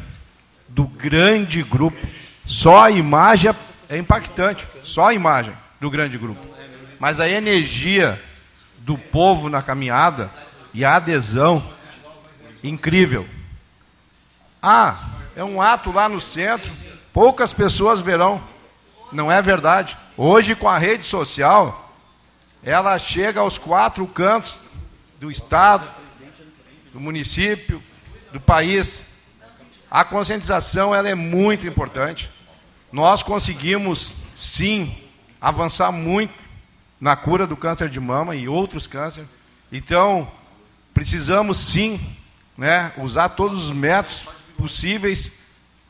do grande grupo, só a imagem é- é impactante, só a imagem do grande grupo. Mas a energia do povo na caminhada e a adesão incrível. Ah, é um ato lá no centro, poucas pessoas verão. Não é verdade. Hoje, com a rede social, ela chega aos quatro cantos do estado, do município, do país. A conscientização ela é muito importante. Nós conseguimos, sim, avançar muito na cura do câncer de mama e outros cânceres. Então, precisamos sim né, usar todos os métodos possíveis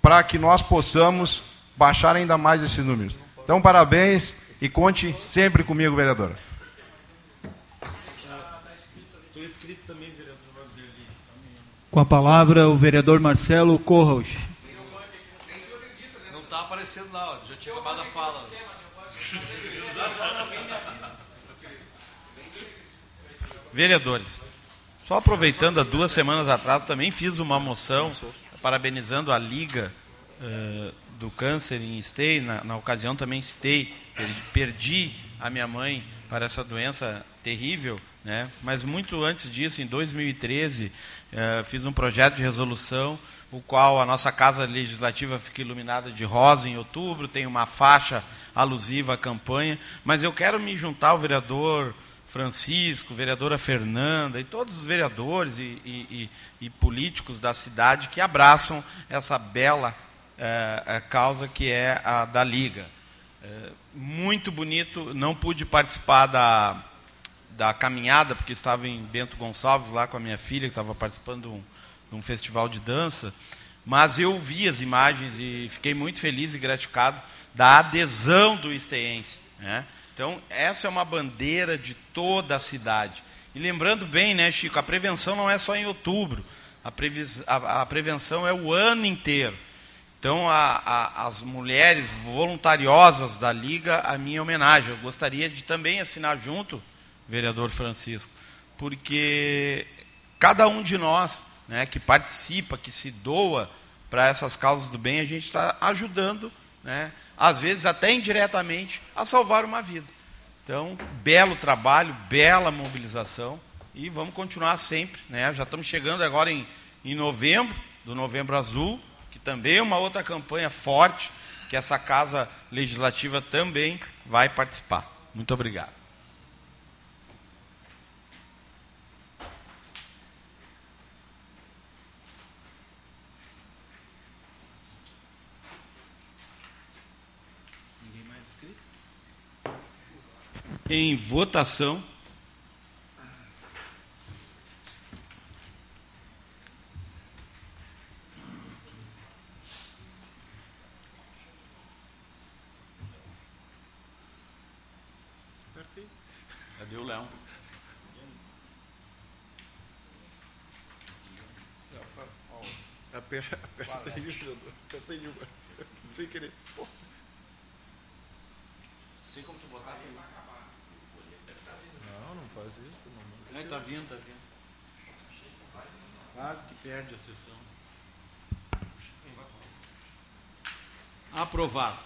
para que nós possamos baixar ainda mais esses números. Então, parabéns e conte sempre comigo, vereadora. Estou inscrito também, vereador Vanderlei. Com a palavra, o vereador Marcelo Corros. Não tá aparecendo lá, ó. Já tinha acabado a fala. Vereadores, só aproveitando, há duas semanas atrás também fiz uma moção parabenizando a Liga eh, do Câncer em Esteio. Na, na ocasião também citei, perdi, perdi a minha mãe para essa doença terrível, né? mas muito antes disso, em 2013, eh, fiz um projeto de resolução, o qual a nossa Casa Legislativa fica iluminada de rosa em outubro, tem uma faixa alusiva à campanha, mas eu quero me juntar ao vereador Francisco, vereadora Fernanda e todos os vereadores e, e- e- e políticos da cidade que abraçam essa bela eh, eh, causa que é a da Liga. Eh, muito bonito, não pude participar da, da caminhada, porque estava em Bento Gonçalves, lá com a minha filha, que estava participando de um, de um festival de dança, mas eu vi as imagens e fiquei muito feliz e gratificado da adesão do esteense. Né? Então, essa é uma bandeira de toda a cidade. E lembrando bem, né, Chico, a prevenção não é só em outubro, a, a- a prevenção é o ano inteiro. Então, a- as mulheres voluntariosas da Liga, a minha homenagem. Eu gostaria de também assinar junto, vereador Francisco, porque cada um de nós né, que participa, que se doa para essas causas do bem, a gente está ajudando, né, às vezes até indiretamente, a salvar uma vida. Então, belo trabalho, bela mobilização. e vamos continuar sempre. Né? Já estamos chegando agora em, em novembro, do Novembro Azul, que também é uma outra campanha forte, que essa Casa Legislativa também vai participar. Muito obrigado. Em votação. Cadê o Léo? Aperta, aperta aí, vereador. Aperta aí, mano. sem querer. Pô. Tem como tu botar aqui? Não, não faz isso. Não. Não, tá vindo, tá vindo. Quase que perde a sessão. Aprovado.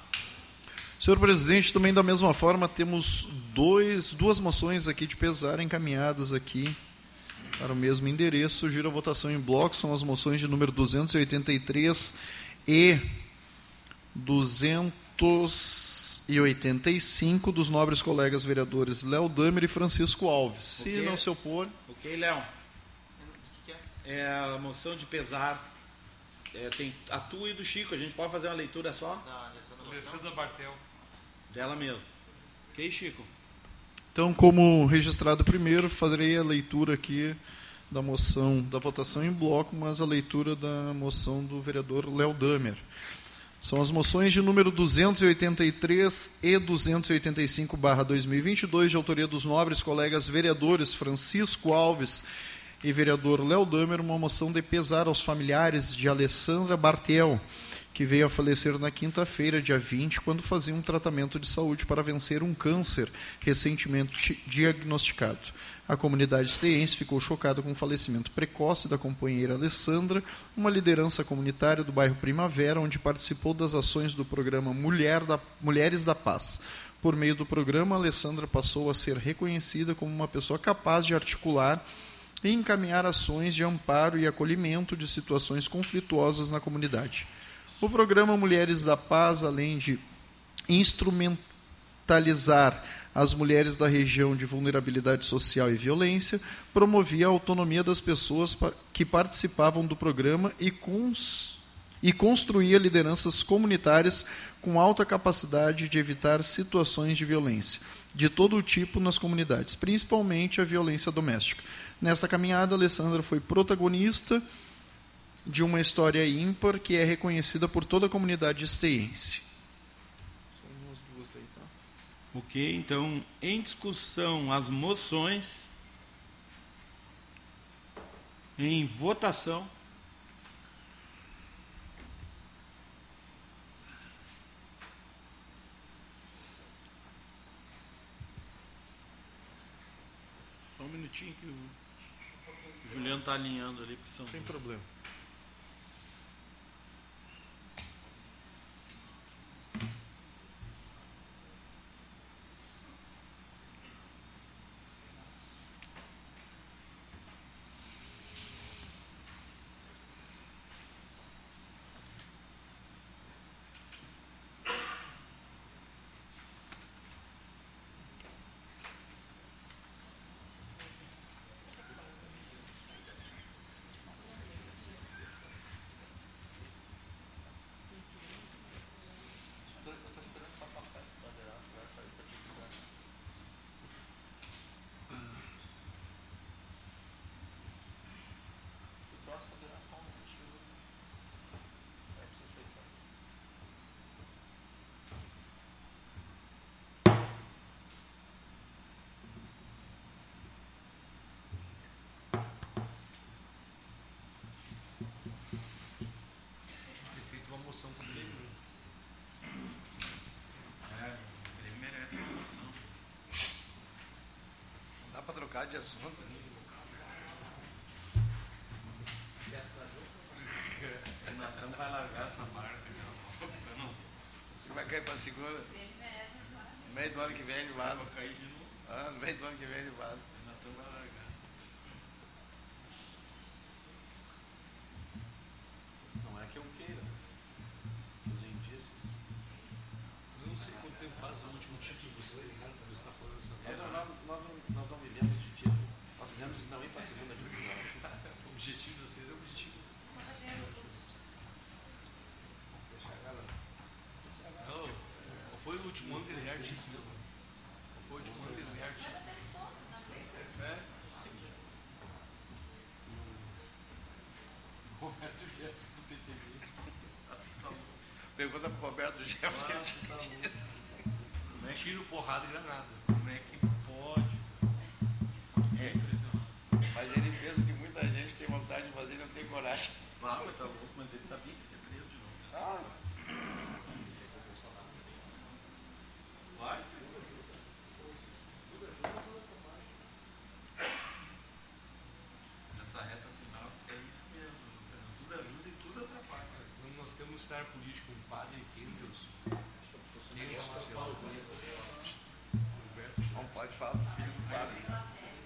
Senhor presidente, também da mesma forma temos dois, duas moções aqui de pesar encaminhadas aqui para o mesmo endereço. Sugiro a votação em bloco. São as moções de número 283 e 285 dos nobres colegas vereadores Léo Damer e Francisco Alves. Se Ok. não se opor, Ok, Léo? É a moção de pesar. É, tem a tua e do Chico. A gente pode fazer uma leitura só? Alessandra Bartel. Dela mesmo. Ok, Chico? Então, como registrado primeiro, farei a leitura aqui da moção, da votação em bloco, mas a leitura da moção do vereador Léo Damer. São as moções de número 283 e 285/2022 de autoria dos nobres colegas vereadores Francisco Alves e vereador Léo Damer, uma moção de pesar aos familiares de Alessandra Bartel, que veio a falecer na quinta-feira, dia 20, quando fazia um tratamento de saúde para vencer um câncer recentemente diagnosticado. A comunidade esteense ficou chocada com o falecimento precoce da companheira Alessandra, uma liderança comunitária do bairro Primavera, onde participou das ações do programa Mulher da, Mulheres da Paz. Por meio do programa, Alessandra passou a ser reconhecida como uma pessoa capaz de articular e encaminhar ações de amparo e acolhimento de situações conflituosas na comunidade. O programa Mulheres da Paz, além de instrumentalizar as mulheres da região de vulnerabilidade social e violência, promovia a autonomia das pessoas que participavam do programa e, cons e construía lideranças comunitárias com alta capacidade de evitar situações de violência de todo o tipo nas comunidades, principalmente a violência doméstica. Nesta caminhada, Alessandra foi protagonista de uma história ímpar que é reconhecida por toda a comunidade esteense. São as duas daí, tá? Ok, então, em discussão, as moções. Em votação. Minutinho que o Juliano está alinhando ali, porque são. Sem problema. Ter feito uma moção com ele. É, ele merece uma moção. Trocar de assunto. O Natan vai largar essa marca, não. Vai cair pra segunda. No meio do ano que vem ele vaza. Vou cair de novo. Ah, no meio do ano que vem ele vaza. Tempo faz o último título que vocês ganharam? Você está falando essa É, não, nós, nós, não- nós não vivemos de título. Nós vivemos de não ir para a segunda divisão. [laughs] O objetivo de vocês é o objetivo. Não, qual foi o último ano que eles ganharam título? Qual foi o último ano que eles ganharam título? É? [laughs] Roberto Jefferson do PTB. Pergunta para o Roberto Jefferson que ele te disse. Tiro, porrada e granada. Como é que pode? É. Mas ele pensa que muita gente tem vontade de fazer e não tem coragem. Não, mas tá louco, mas ele sabia que ia ser preso de novo. Vai. Nessa reta final é isso mesmo, Fernando. Tudo ajuda e tudo atrapalha. Quando cenário político, um padre Roberto Não pode falar do filho do padre.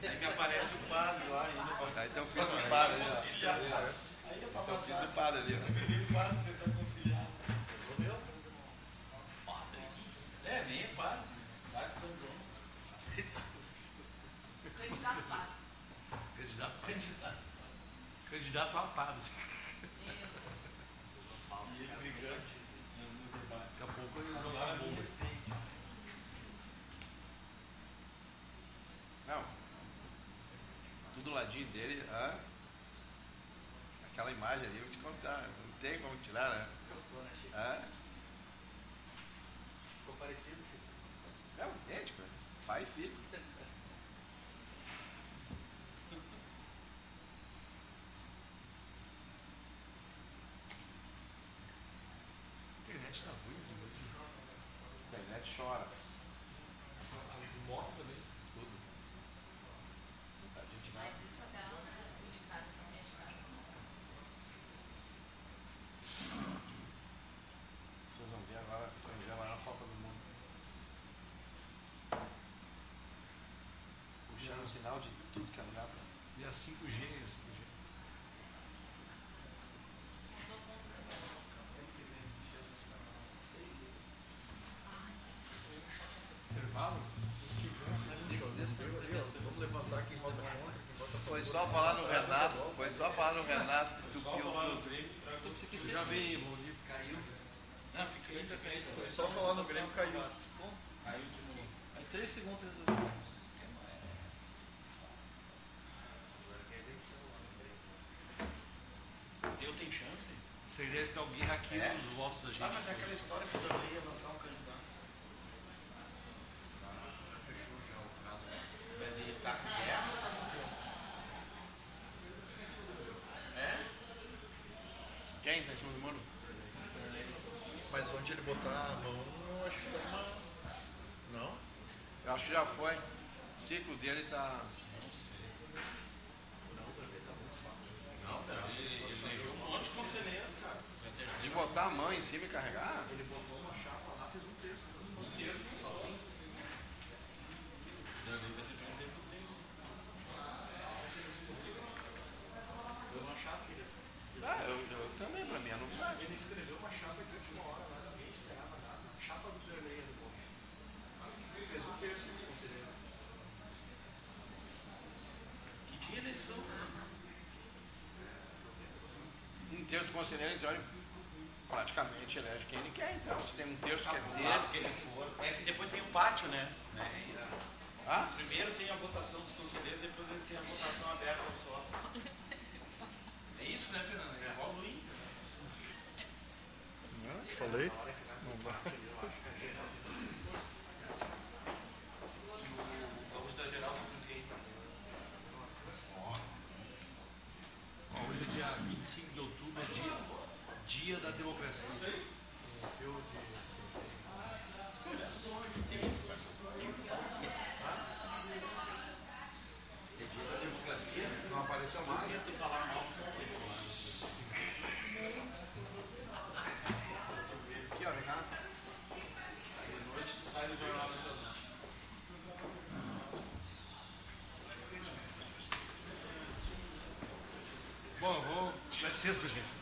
Aí me aparece o padre lá ainda. Aí tem o filho do padre ali, ó. Tem o filho do padre ali, ó. O padre tentar conciliar. Resolveu? Padre. É, nem é padre. Padre São João. Candidato, candidato. Candidato a padre. E ele brigando no debate. Daqui a pouco ele vai Agora dar me bomba. respeite. Não. Tudo ladinho dele, hã? Aquela imagem ali, eu vou te contar. Não tem como tirar, né? Gostou, né, Chico? Hã? Ficou parecido. É um idêntico, né? pai e filho. A [laughs] internet tá ruim aqui hoje. A internet chora. A moto também. Tudo. Não tá de nada. Mas isso até não é de casa, não é de casa. Vocês vão ver agora, vocês vão ver agora na Copa do Mundo. Puxando sinal de tudo que é lugar. E a 5G, a 5G. Intervalo? Vamos levantar quem vota contra, quem vota Foi só falar no Renato, foi só falar no Renato do Só que falar o no Grêmio já aí. Não, fica aí, só falar no Grêmio, caiu. Caiu de novo. Aí três segundos resolveu. Deu tem chance? Seria deve ter hackeando os votos da gente. Ah, mas é aquela história que o Danley ia lançar um candidato. fechou já o caso. Mas ele tá com guerra ou tá com quê? É? Quem tá em cima do muro? Mas onde ele botar a mão, eu acho que dá uma. Não? Eu acho que já foi. O ciclo dele tá. Não, ele, ele elegeu um monte de conselheiro, cara. É a terceira De botar a mão em cima e carregar? Ele botou uma chapa lá, fez um terço. Um terço sozinho. Danley vai ser presidente do Grêmio. Deu uma chapa que ele, Ah, eu, eu também, pra mim é novidade. ele escreveu uma chapa de última hora lá, ninguém esperava nada. Chapa do Derlei do bom. Ele fez um terço dos conselheiros. Que tinha eleição, né? Um terço do conselheiro, então, ele praticamente elege quem ele quer. Então, se tem um terço que é dele. que ele for. É que depois tem o pátio, né? É isso. Ah? Primeiro tem a votação dos conselheiros, depois ele tem a votação aberta aos sócios. É isso, né, Fernando? É igual o Inter. Não, te falei. Não dá. O Gaúcho da Geral com quem? Ó, Hoje é dia 25 de outubro, é dia, dia da democracia. É dia da democracia. Não apareceu mais. Tu falar mal. Aqui, ó, vem cá. De noite tu sai do Jornal Nacional. Bom, eu vou. Dá licença, presidente.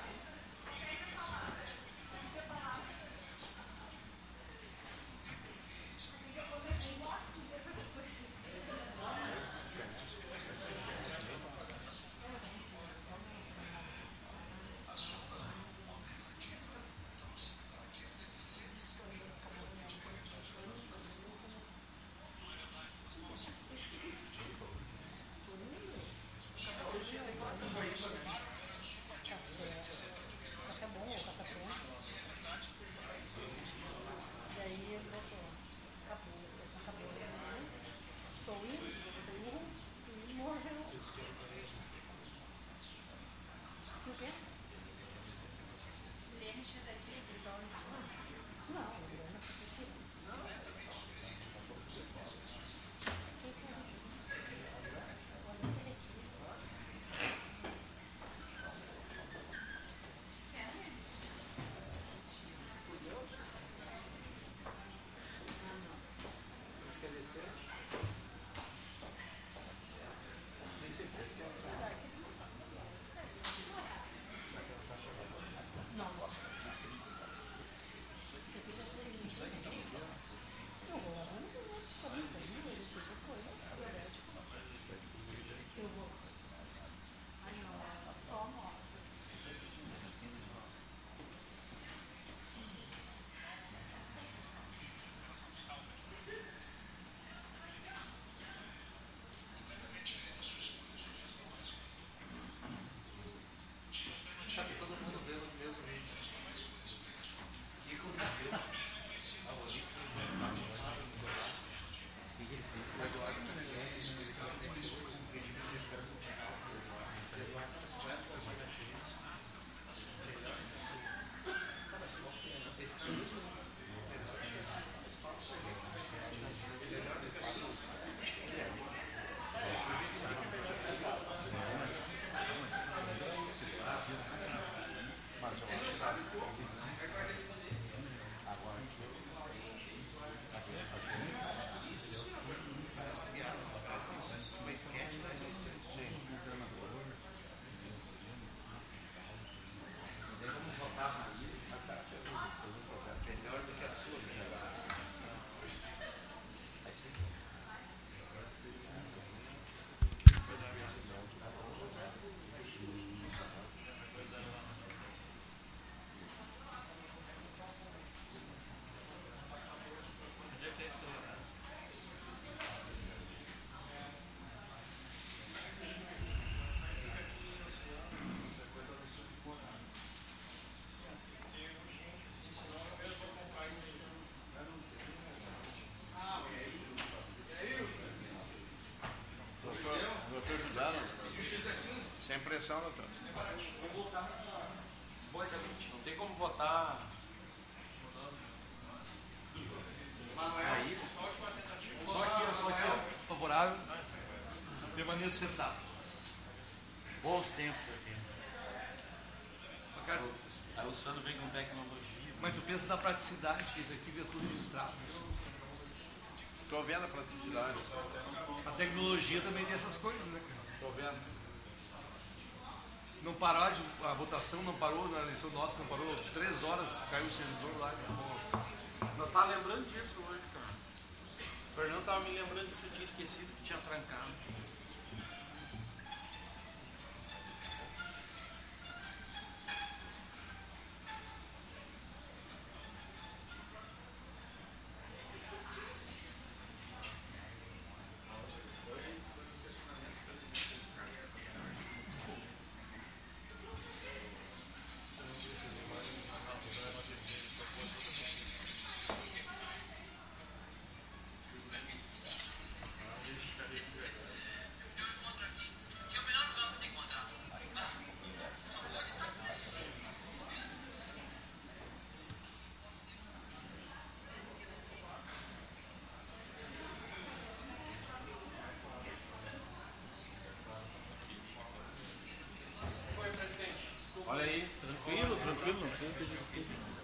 doutor. Vamos votar simbolicamente. Não tem como votar. É isso. Só aqui, ó, só aqui, ó. Favorável. Permaneço sentado. Bons tempos aqui. Mas, cara, Aí o Sandro vem com tecnologia. Mas tu pensa na praticidade, que isso aqui vê tudo registrado. Estou vendo a praticidade. A tecnologia também tem essas coisas, né, cara? Estou vendo. Não parou de, a votação não parou na eleição nossa, não parou três horas, caiu o servidor lá. acabou. Nós tá lembrando disso hoje, cara. O Fernando tava me lembrando disso, eu tinha esquecido que tinha trancado.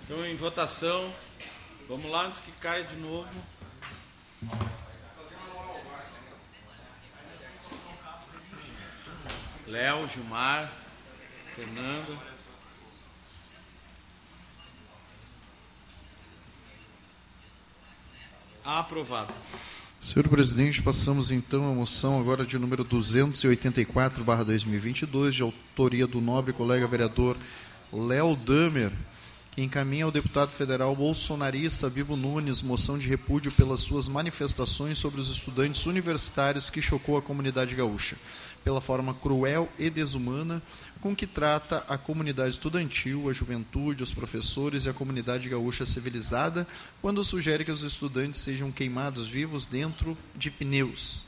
Então, em votação, vamos lá antes que caia de novo. Léo, Gilmar, Fernando. Aprovado. Senhor presidente, passamos então à moção agora de número 284/2022, de autoria do nobre colega vereador Léo Damer, que encaminha ao deputado federal bolsonarista Bibo Nunes moção de repúdio pelas suas manifestações sobre os estudantes universitários que chocou a comunidade gaúcha, pela forma cruel e desumana com que trata a comunidade estudantil, a juventude, os professores e a comunidade gaúcha civilizada, quando sugere que os estudantes sejam queimados vivos dentro de pneus.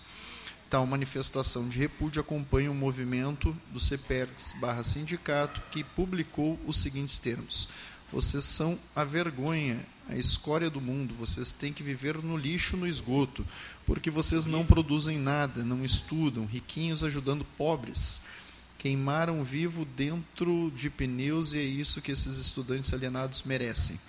Tal manifestação de repúdio acompanha o movimento do CPERX barra sindicato que publicou os seguintes termos. Vocês são a vergonha, a escória do mundo. Vocês têm que viver no lixo, no esgoto, porque vocês não produzem nada, não estudam, riquinhos ajudando pobres. Queimaram vivo dentro de pneus e é isso que esses estudantes alienados merecem.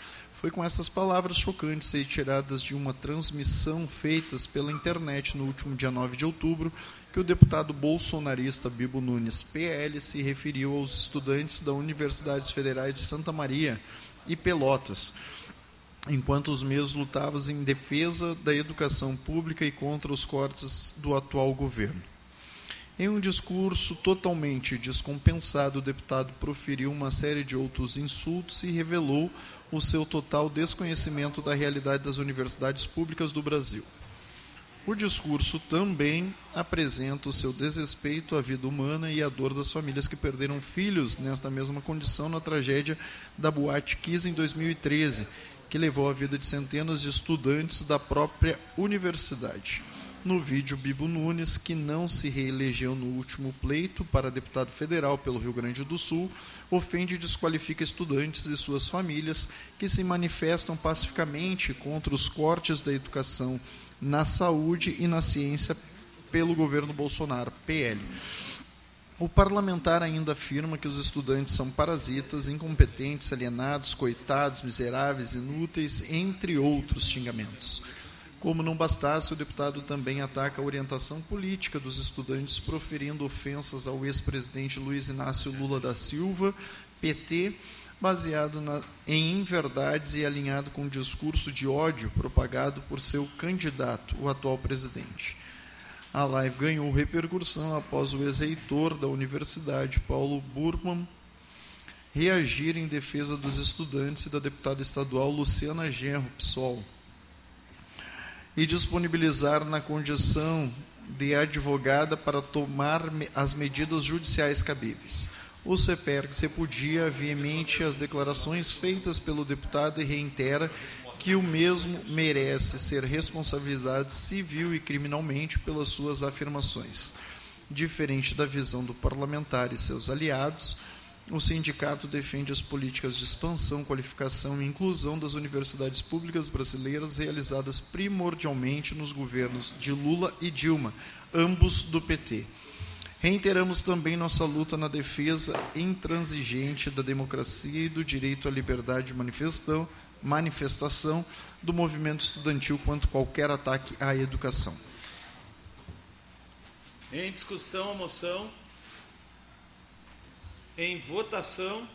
Foi com essas palavras chocantes retiradas de uma transmissão feitas pela internet no último dia 9 de outubro que o deputado bolsonarista Bibo Nunes, PL, se referiu aos estudantes da Universidades Federais de Santa Maria e Pelotas, enquanto os mesmos lutavam em defesa da educação pública e contra os cortes do atual governo. Em um discurso totalmente descompensado, o deputado proferiu uma série de outros insultos e revelou o seu total desconhecimento da realidade das universidades públicas do Brasil. O discurso também apresenta o seu desrespeito à vida humana e à dor das famílias que perderam filhos nesta mesma condição na tragédia da Boate Kiss em 2013, que levou a vida de centenas de estudantes da própria universidade. No vídeo, Bibo Nunes, que não se reelegeu no último pleito para deputado federal pelo Rio Grande do Sul, ofende e desqualifica estudantes e suas famílias que se manifestam pacificamente contra os cortes da educação na saúde e na ciência pelo governo Bolsonaro, PL. O parlamentar ainda afirma que os estudantes são parasitas, incompetentes, alienados, coitados, miseráveis, inúteis, entre outros xingamentos. Como não bastasse, o deputado também ataca a orientação política dos estudantes, proferindo ofensas ao ex-presidente Luiz Inácio Lula da Silva, PT, baseado na, em inverdades e alinhado com o discurso de ódio propagado por seu candidato, o atual presidente. A live ganhou repercussão após o ex-reitor da universidade, Paulo Burman, reagir em defesa dos estudantes e da deputada estadual Luciana Genro, PSOL, e disponibilizar na condição de advogada para tomar as medidas judiciais cabíveis. O CEPERG repudia veemente as declarações feitas pelo deputado e reitera que o mesmo merece ser responsabilizado civil e criminalmente pelas suas afirmações. Diferente da visão do parlamentar e seus aliados, o sindicato defende as políticas de expansão, qualificação e inclusão das universidades públicas brasileiras realizadas primordialmente nos governos de Lula e Dilma, ambos do PT. Reiteramos também nossa luta na defesa intransigente da democracia e do direito à liberdade de manifestação, manifestação do movimento estudantil quanto qualquer ataque à educação. Em discussão, a moção. Em votação.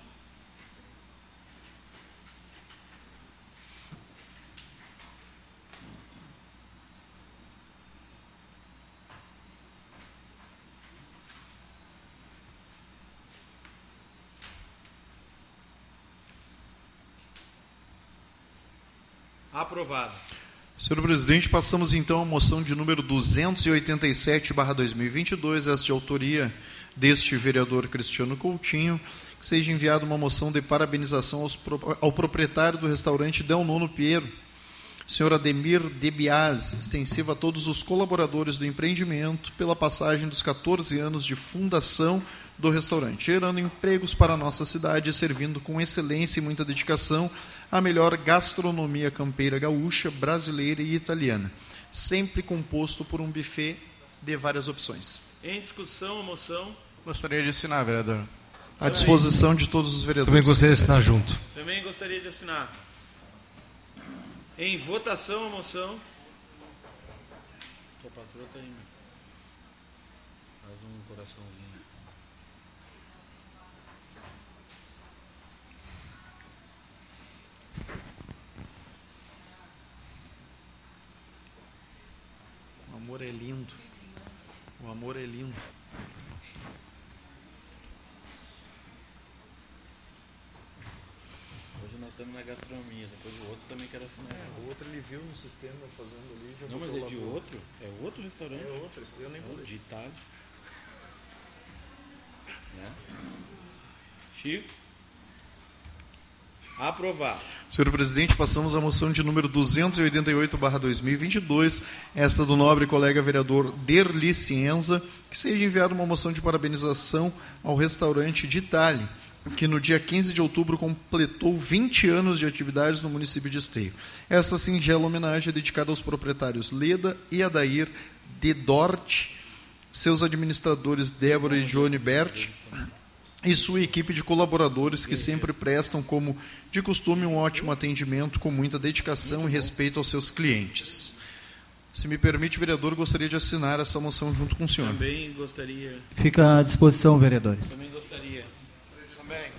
Aprovado. Senhor presidente, passamos então à moção de número 287/2022, esta de autoria deste vereador Cristiano Coutinho, que seja enviada uma moção de parabenização aos, ao proprietário do restaurante Del Nono Piero, senhor Ademir Debiaz, extensiva a todos os colaboradores do empreendimento pela passagem dos 14 anos de fundação do restaurante, gerando empregos para a nossa cidade e servindo com excelência e muita dedicação a melhor gastronomia campeira gaúcha, brasileira e italiana, sempre composto por um buffet de várias opções. Em discussão, a moção. Gostaria de assinar, vereador. À disposição de todos os vereadores. Também gostaria de assinar junto. Também gostaria de assinar. Em votação, a moção. Tua patroa tá. Faz um coraçãozinho. O amor é lindo. O amor é lindo. Estamos na gastronomia, depois o outro também quer assinar. o outro ele viu no sistema fazendo ali. já Não, mas é de pro- outro? É outro restaurante? É outro, daí eu nem É vou de Itália. Né? Chico? Aprovado. Senhor presidente, passamos à moção de número 288/2022, esta do nobre colega vereador Derli Cienza, que seja enviada uma moção de parabenização ao restaurante de Itália, que no dia 15 de outubro completou 20 anos de atividades no município de Esteio. Esta singela homenagem é dedicada aos proprietários Leda e Adair de Dort, seus administradores Débora e Johnny Bert, e sua equipe de colaboradores que sempre prestam, como de costume, um ótimo atendimento com muita dedicação e respeito aos seus clientes. Se me permite, vereador, gostaria de assinar essa moção junto com o senhor. Também gostaria. Fica à disposição, vereadores. Também gostaria. Também.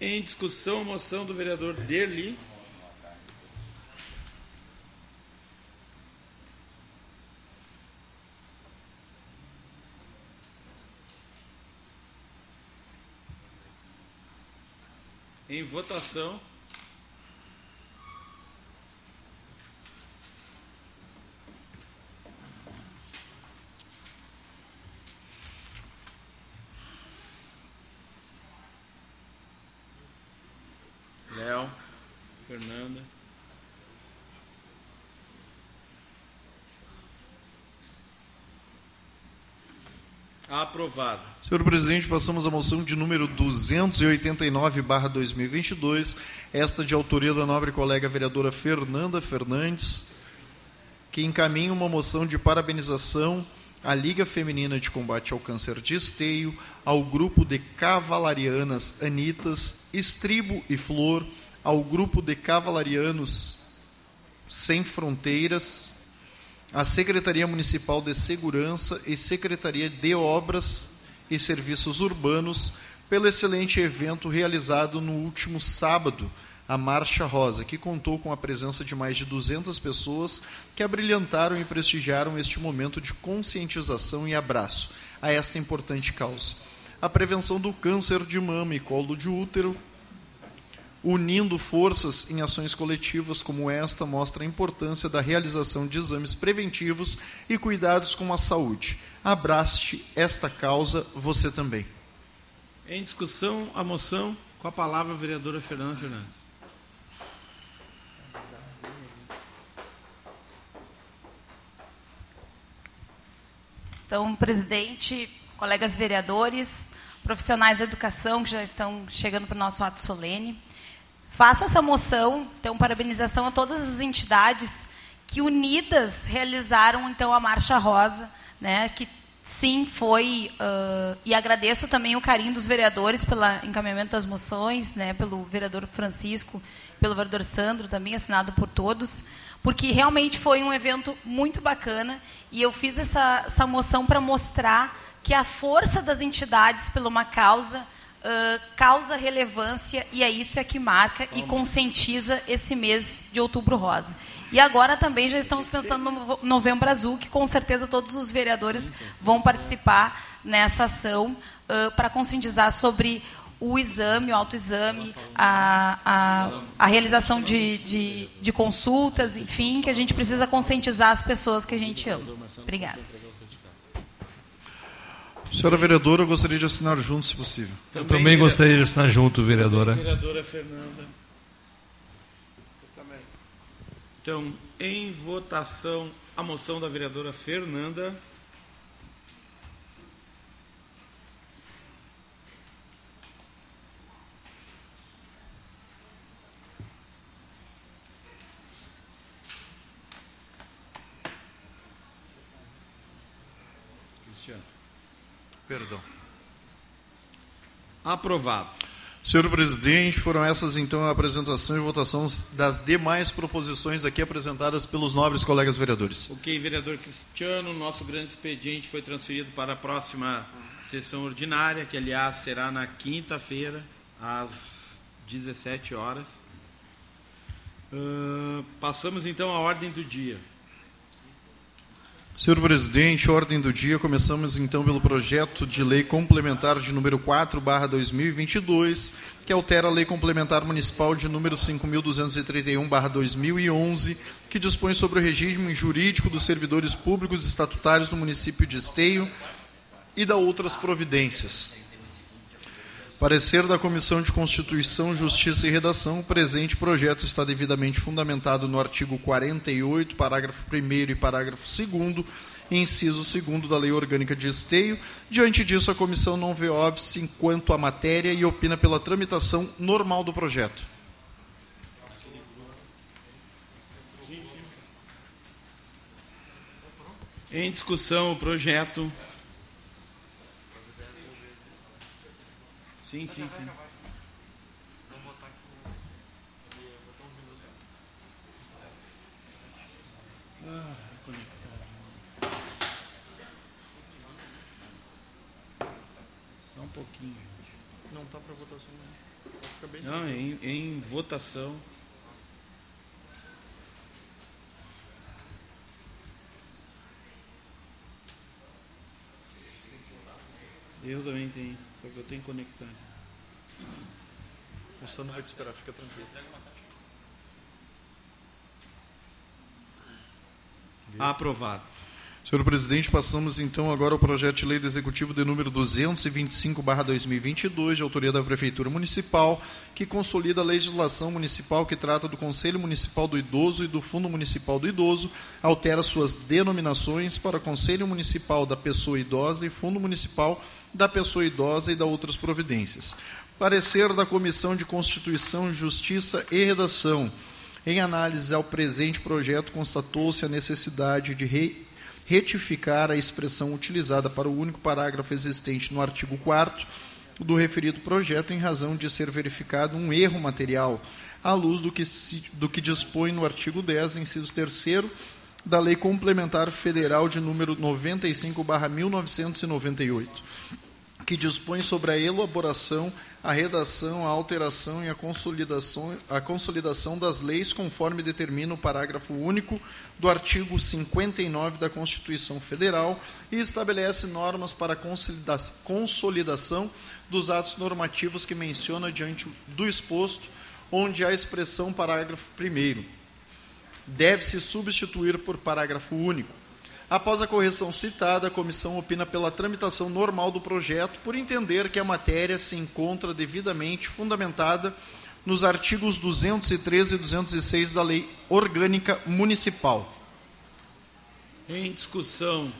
Em discussão, moção do vereador Derli. Em votação. Léo, Fernanda. Aprovado. Senhor presidente, passamos à moção de número 289/2022, esta de autoria da nobre colega vereadora Fernanda Fernandes, que encaminha uma moção de parabenização à Liga Feminina de Combate ao Câncer de Esteio, ao grupo de cavalarianas Anitas, Estribo e Flor, ao grupo de cavalarianos Sem Fronteiras, a Secretaria Municipal de Segurança e Secretaria de Obras e Serviços Urbanos pelo excelente evento realizado no último sábado, a Marcha Rosa, que contou com a presença de mais de 200 pessoas que abrilhantaram e prestigiaram este momento de conscientização e abraço a esta importante causa. A prevenção do câncer de mama e colo de útero, unindo forças em ações coletivas como esta, mostra a importância da realização de exames preventivos e cuidados com a saúde. Abraste esta causa, você também. Em discussão, a moção. Com a palavra, a vereadora Fernanda Fernandes. Então, presidente, colegas vereadores, profissionais da educação que já estão chegando para o nosso ato solene, faço essa moção, então, parabenização a todas as entidades que unidas realizaram, então, a Marcha Rosa, né, que sim foi, uh, e agradeço também o carinho dos vereadores pelo encaminhamento das moções, né, pelo vereador Francisco, pelo vereador Sandro, também assinado por todos, porque realmente foi um evento muito bacana e eu fiz essa, essa moção para mostrar que a força das entidades pela uma causa uh, causa relevância e é isso é que marca e conscientiza esse mês de outubro rosa. E agora também já estamos pensando no novembro azul, que com certeza todos os vereadores vão participar nessa ação uh, para conscientizar sobre o exame, o autoexame, a, a, a realização de, de, de, consultas, enfim, que a gente precisa conscientizar as pessoas que a gente ama. Obrigada. Senhora vereadora, eu gostaria de assinar junto, se possível. Eu também gostaria de assinar junto, vereadora. Vereadora Fernanda. Então, em votação, a moção da vereadora Fernanda. Perdão. Aprovado. Senhor presidente, foram essas então a apresentação e votação das demais proposições aqui apresentadas pelos nobres colegas vereadores. Ok, vereador Cristiano, nosso grande expediente foi transferido para a próxima sessão ordinária, que aliás será na quinta-feira, às 17 horas. Uh, passamos então à ordem do dia. Senhor presidente, ordem do dia, começamos então pelo projeto de lei complementar de número 4, barra 2022, que altera a lei complementar municipal de número 5.231, barra 2011, que dispõe sobre o regime jurídico dos servidores públicos estatutários do município de Esteio e da outras providências. Parecer da Comissão de Constituição, Justiça e Redação, o presente projeto está devidamente fundamentado no artigo 48, parágrafo 1 e parágrafo 2 inciso 2 da Lei Orgânica de Esteio. Diante disso, a comissão não vê óbice enquanto à matéria e opina pela tramitação normal do projeto. Em discussão o projeto. Sim, sim, sim. Ah, conectado. Só um pouquinho. Não está para votação, não. Pode ficar bem Não, em, em votação. Eu também tenho, só que eu tenho que conectar. O Sandro vai te esperar, fica tranquilo. Aprovado. Senhor presidente, passamos então agora ao projeto de lei do Executivo de número 225/2022, de autoria da Prefeitura Municipal, que consolida a legislação municipal que trata do Conselho Municipal do Idoso e do Fundo Municipal do Idoso, altera suas denominações para Conselho Municipal da Pessoa Idosa e Fundo Municipal da Pessoa Idosa e da outras providências. Parecer da Comissão de Constituição, Justiça e Redação. Em análise ao presente projeto, constatou-se a necessidade de re retificar a expressão utilizada para o único parágrafo existente no artigo 4 do referido projeto, em razão de ser verificado um erro material, à luz do que, se, do que dispõe no artigo 10, inciso 3 da Lei Complementar Federal de número 95/1998, que dispõe sobre a elaboração, a redação, a alteração e a consolidação, a consolidação das leis conforme determina o parágrafo único do artigo 59 da Constituição Federal e estabelece normas para a consolidação dos atos normativos que menciona diante do exposto, onde a expressão parágrafo 1 deve-se substituir por parágrafo único. Após a correção citada, a comissão opina pela tramitação normal do projeto, por entender que a matéria se encontra devidamente fundamentada nos artigos 213 e 206 da Lei Orgânica Municipal. Em discussão,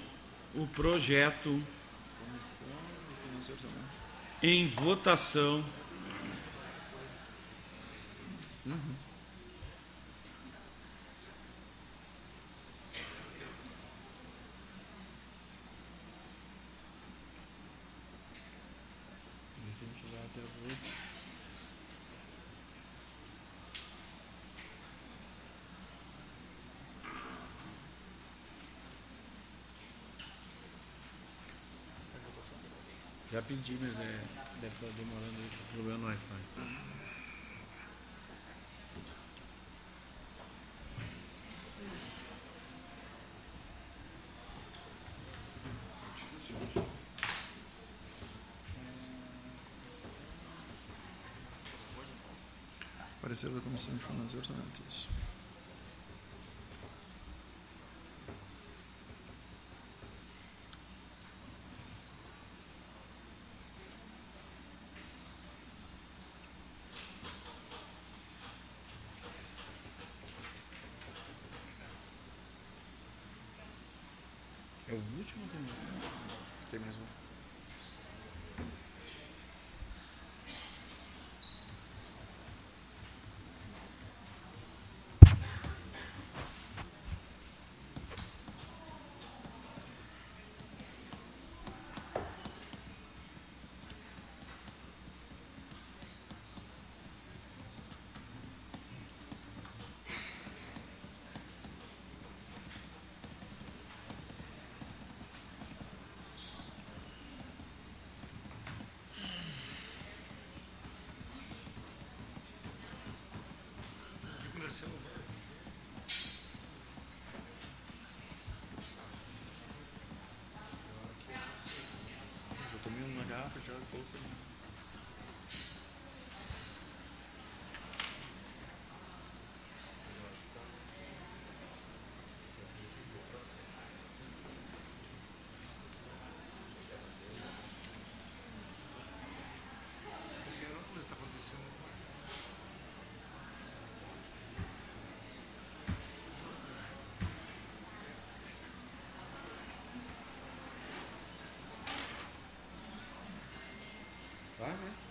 o projeto em votação. Se a gente vai até as oito. Já pedi, mas é, deve estar demorando aí, o problema no Wi-Fi. Parecer da Comissão de Finanças Orçamento. Isso. É o último ou tem mais? Tem mais um. Já tomei uma garrafa, já pouco. Esse ano não está acontecendo. Vai, vai.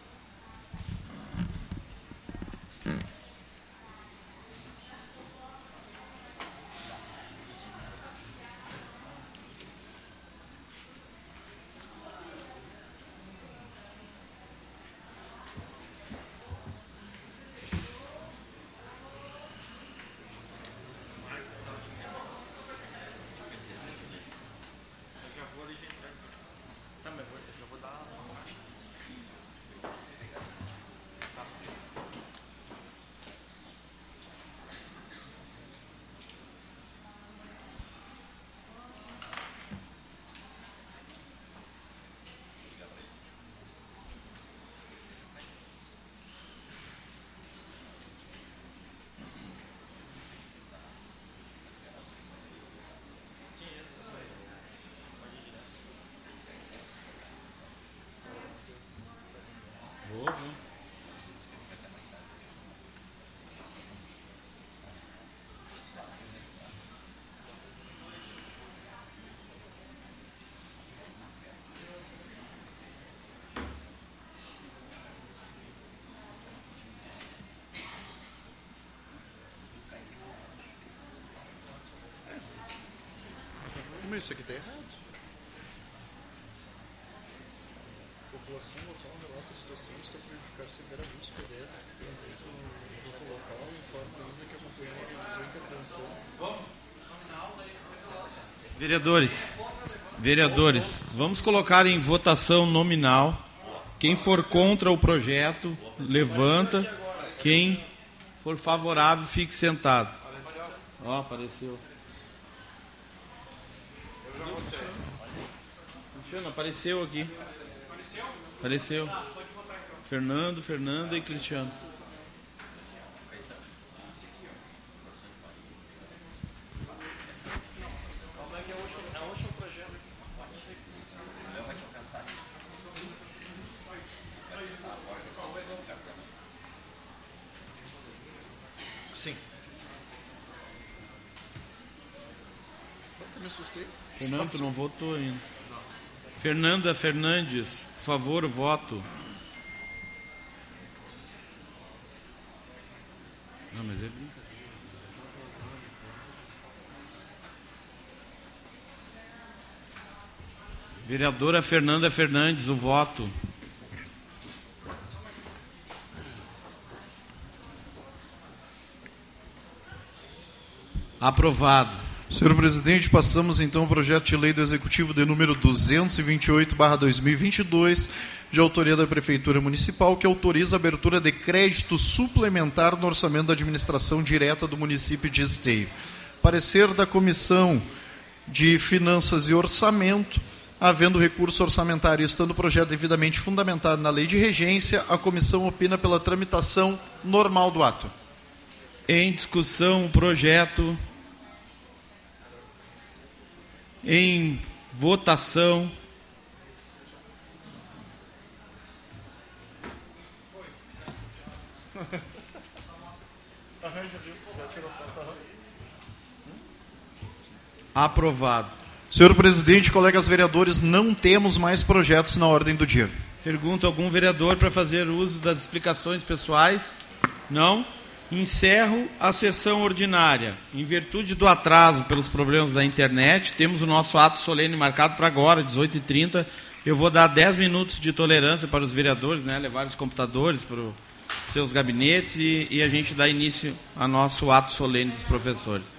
Vou, vou. Mas isso aqui está errado. população local relata a situação de estar prejudicar severamente os pedestres que transitam no duto local e informa ainda que acompanhando a revisão e intervenção. Vereadores, vereadores, vamos colocar em votação nominal. Quem for contra o projeto, levanta. Quem for favorável, fique sentado. Ó, apareceu. Cristiano, apareceu aqui. Apareceu. Fernando, Fernanda e Cristiano. Sim. me assustei. Fernando, tu não votou ainda. Fernanda Fernandes, por favor, voto. Não, mas é. Vereadora Fernanda Fernandes, o voto. Aprovado. Senhor presidente, passamos então ao projeto de lei do Executivo de número 228/2022, de autoria da Prefeitura Municipal, que autoriza a abertura de crédito suplementar no orçamento da administração direta do município de Esteio. Parecer da Comissão de Finanças e Orçamento, havendo recurso orçamentário e estando o projeto devidamente fundamentado na lei de regência, a comissão opina pela tramitação normal do ato. Em discussão o projeto. Em votação. Aprovado. Senhor presidente, colegas vereadores, não temos mais projetos na ordem do dia. Pergunto algum vereador para fazer uso das explicações pessoais? Não? Encerro a sessão ordinária. Em virtude do atraso pelos problemas da internet, temos o nosso ato solene marcado para agora, 18h30. Eu vou dar 10 minutos de tolerância para os vereadores, né, levar os computadores para os seus gabinetes e, e a gente dá início ao nosso ato solene dos professores.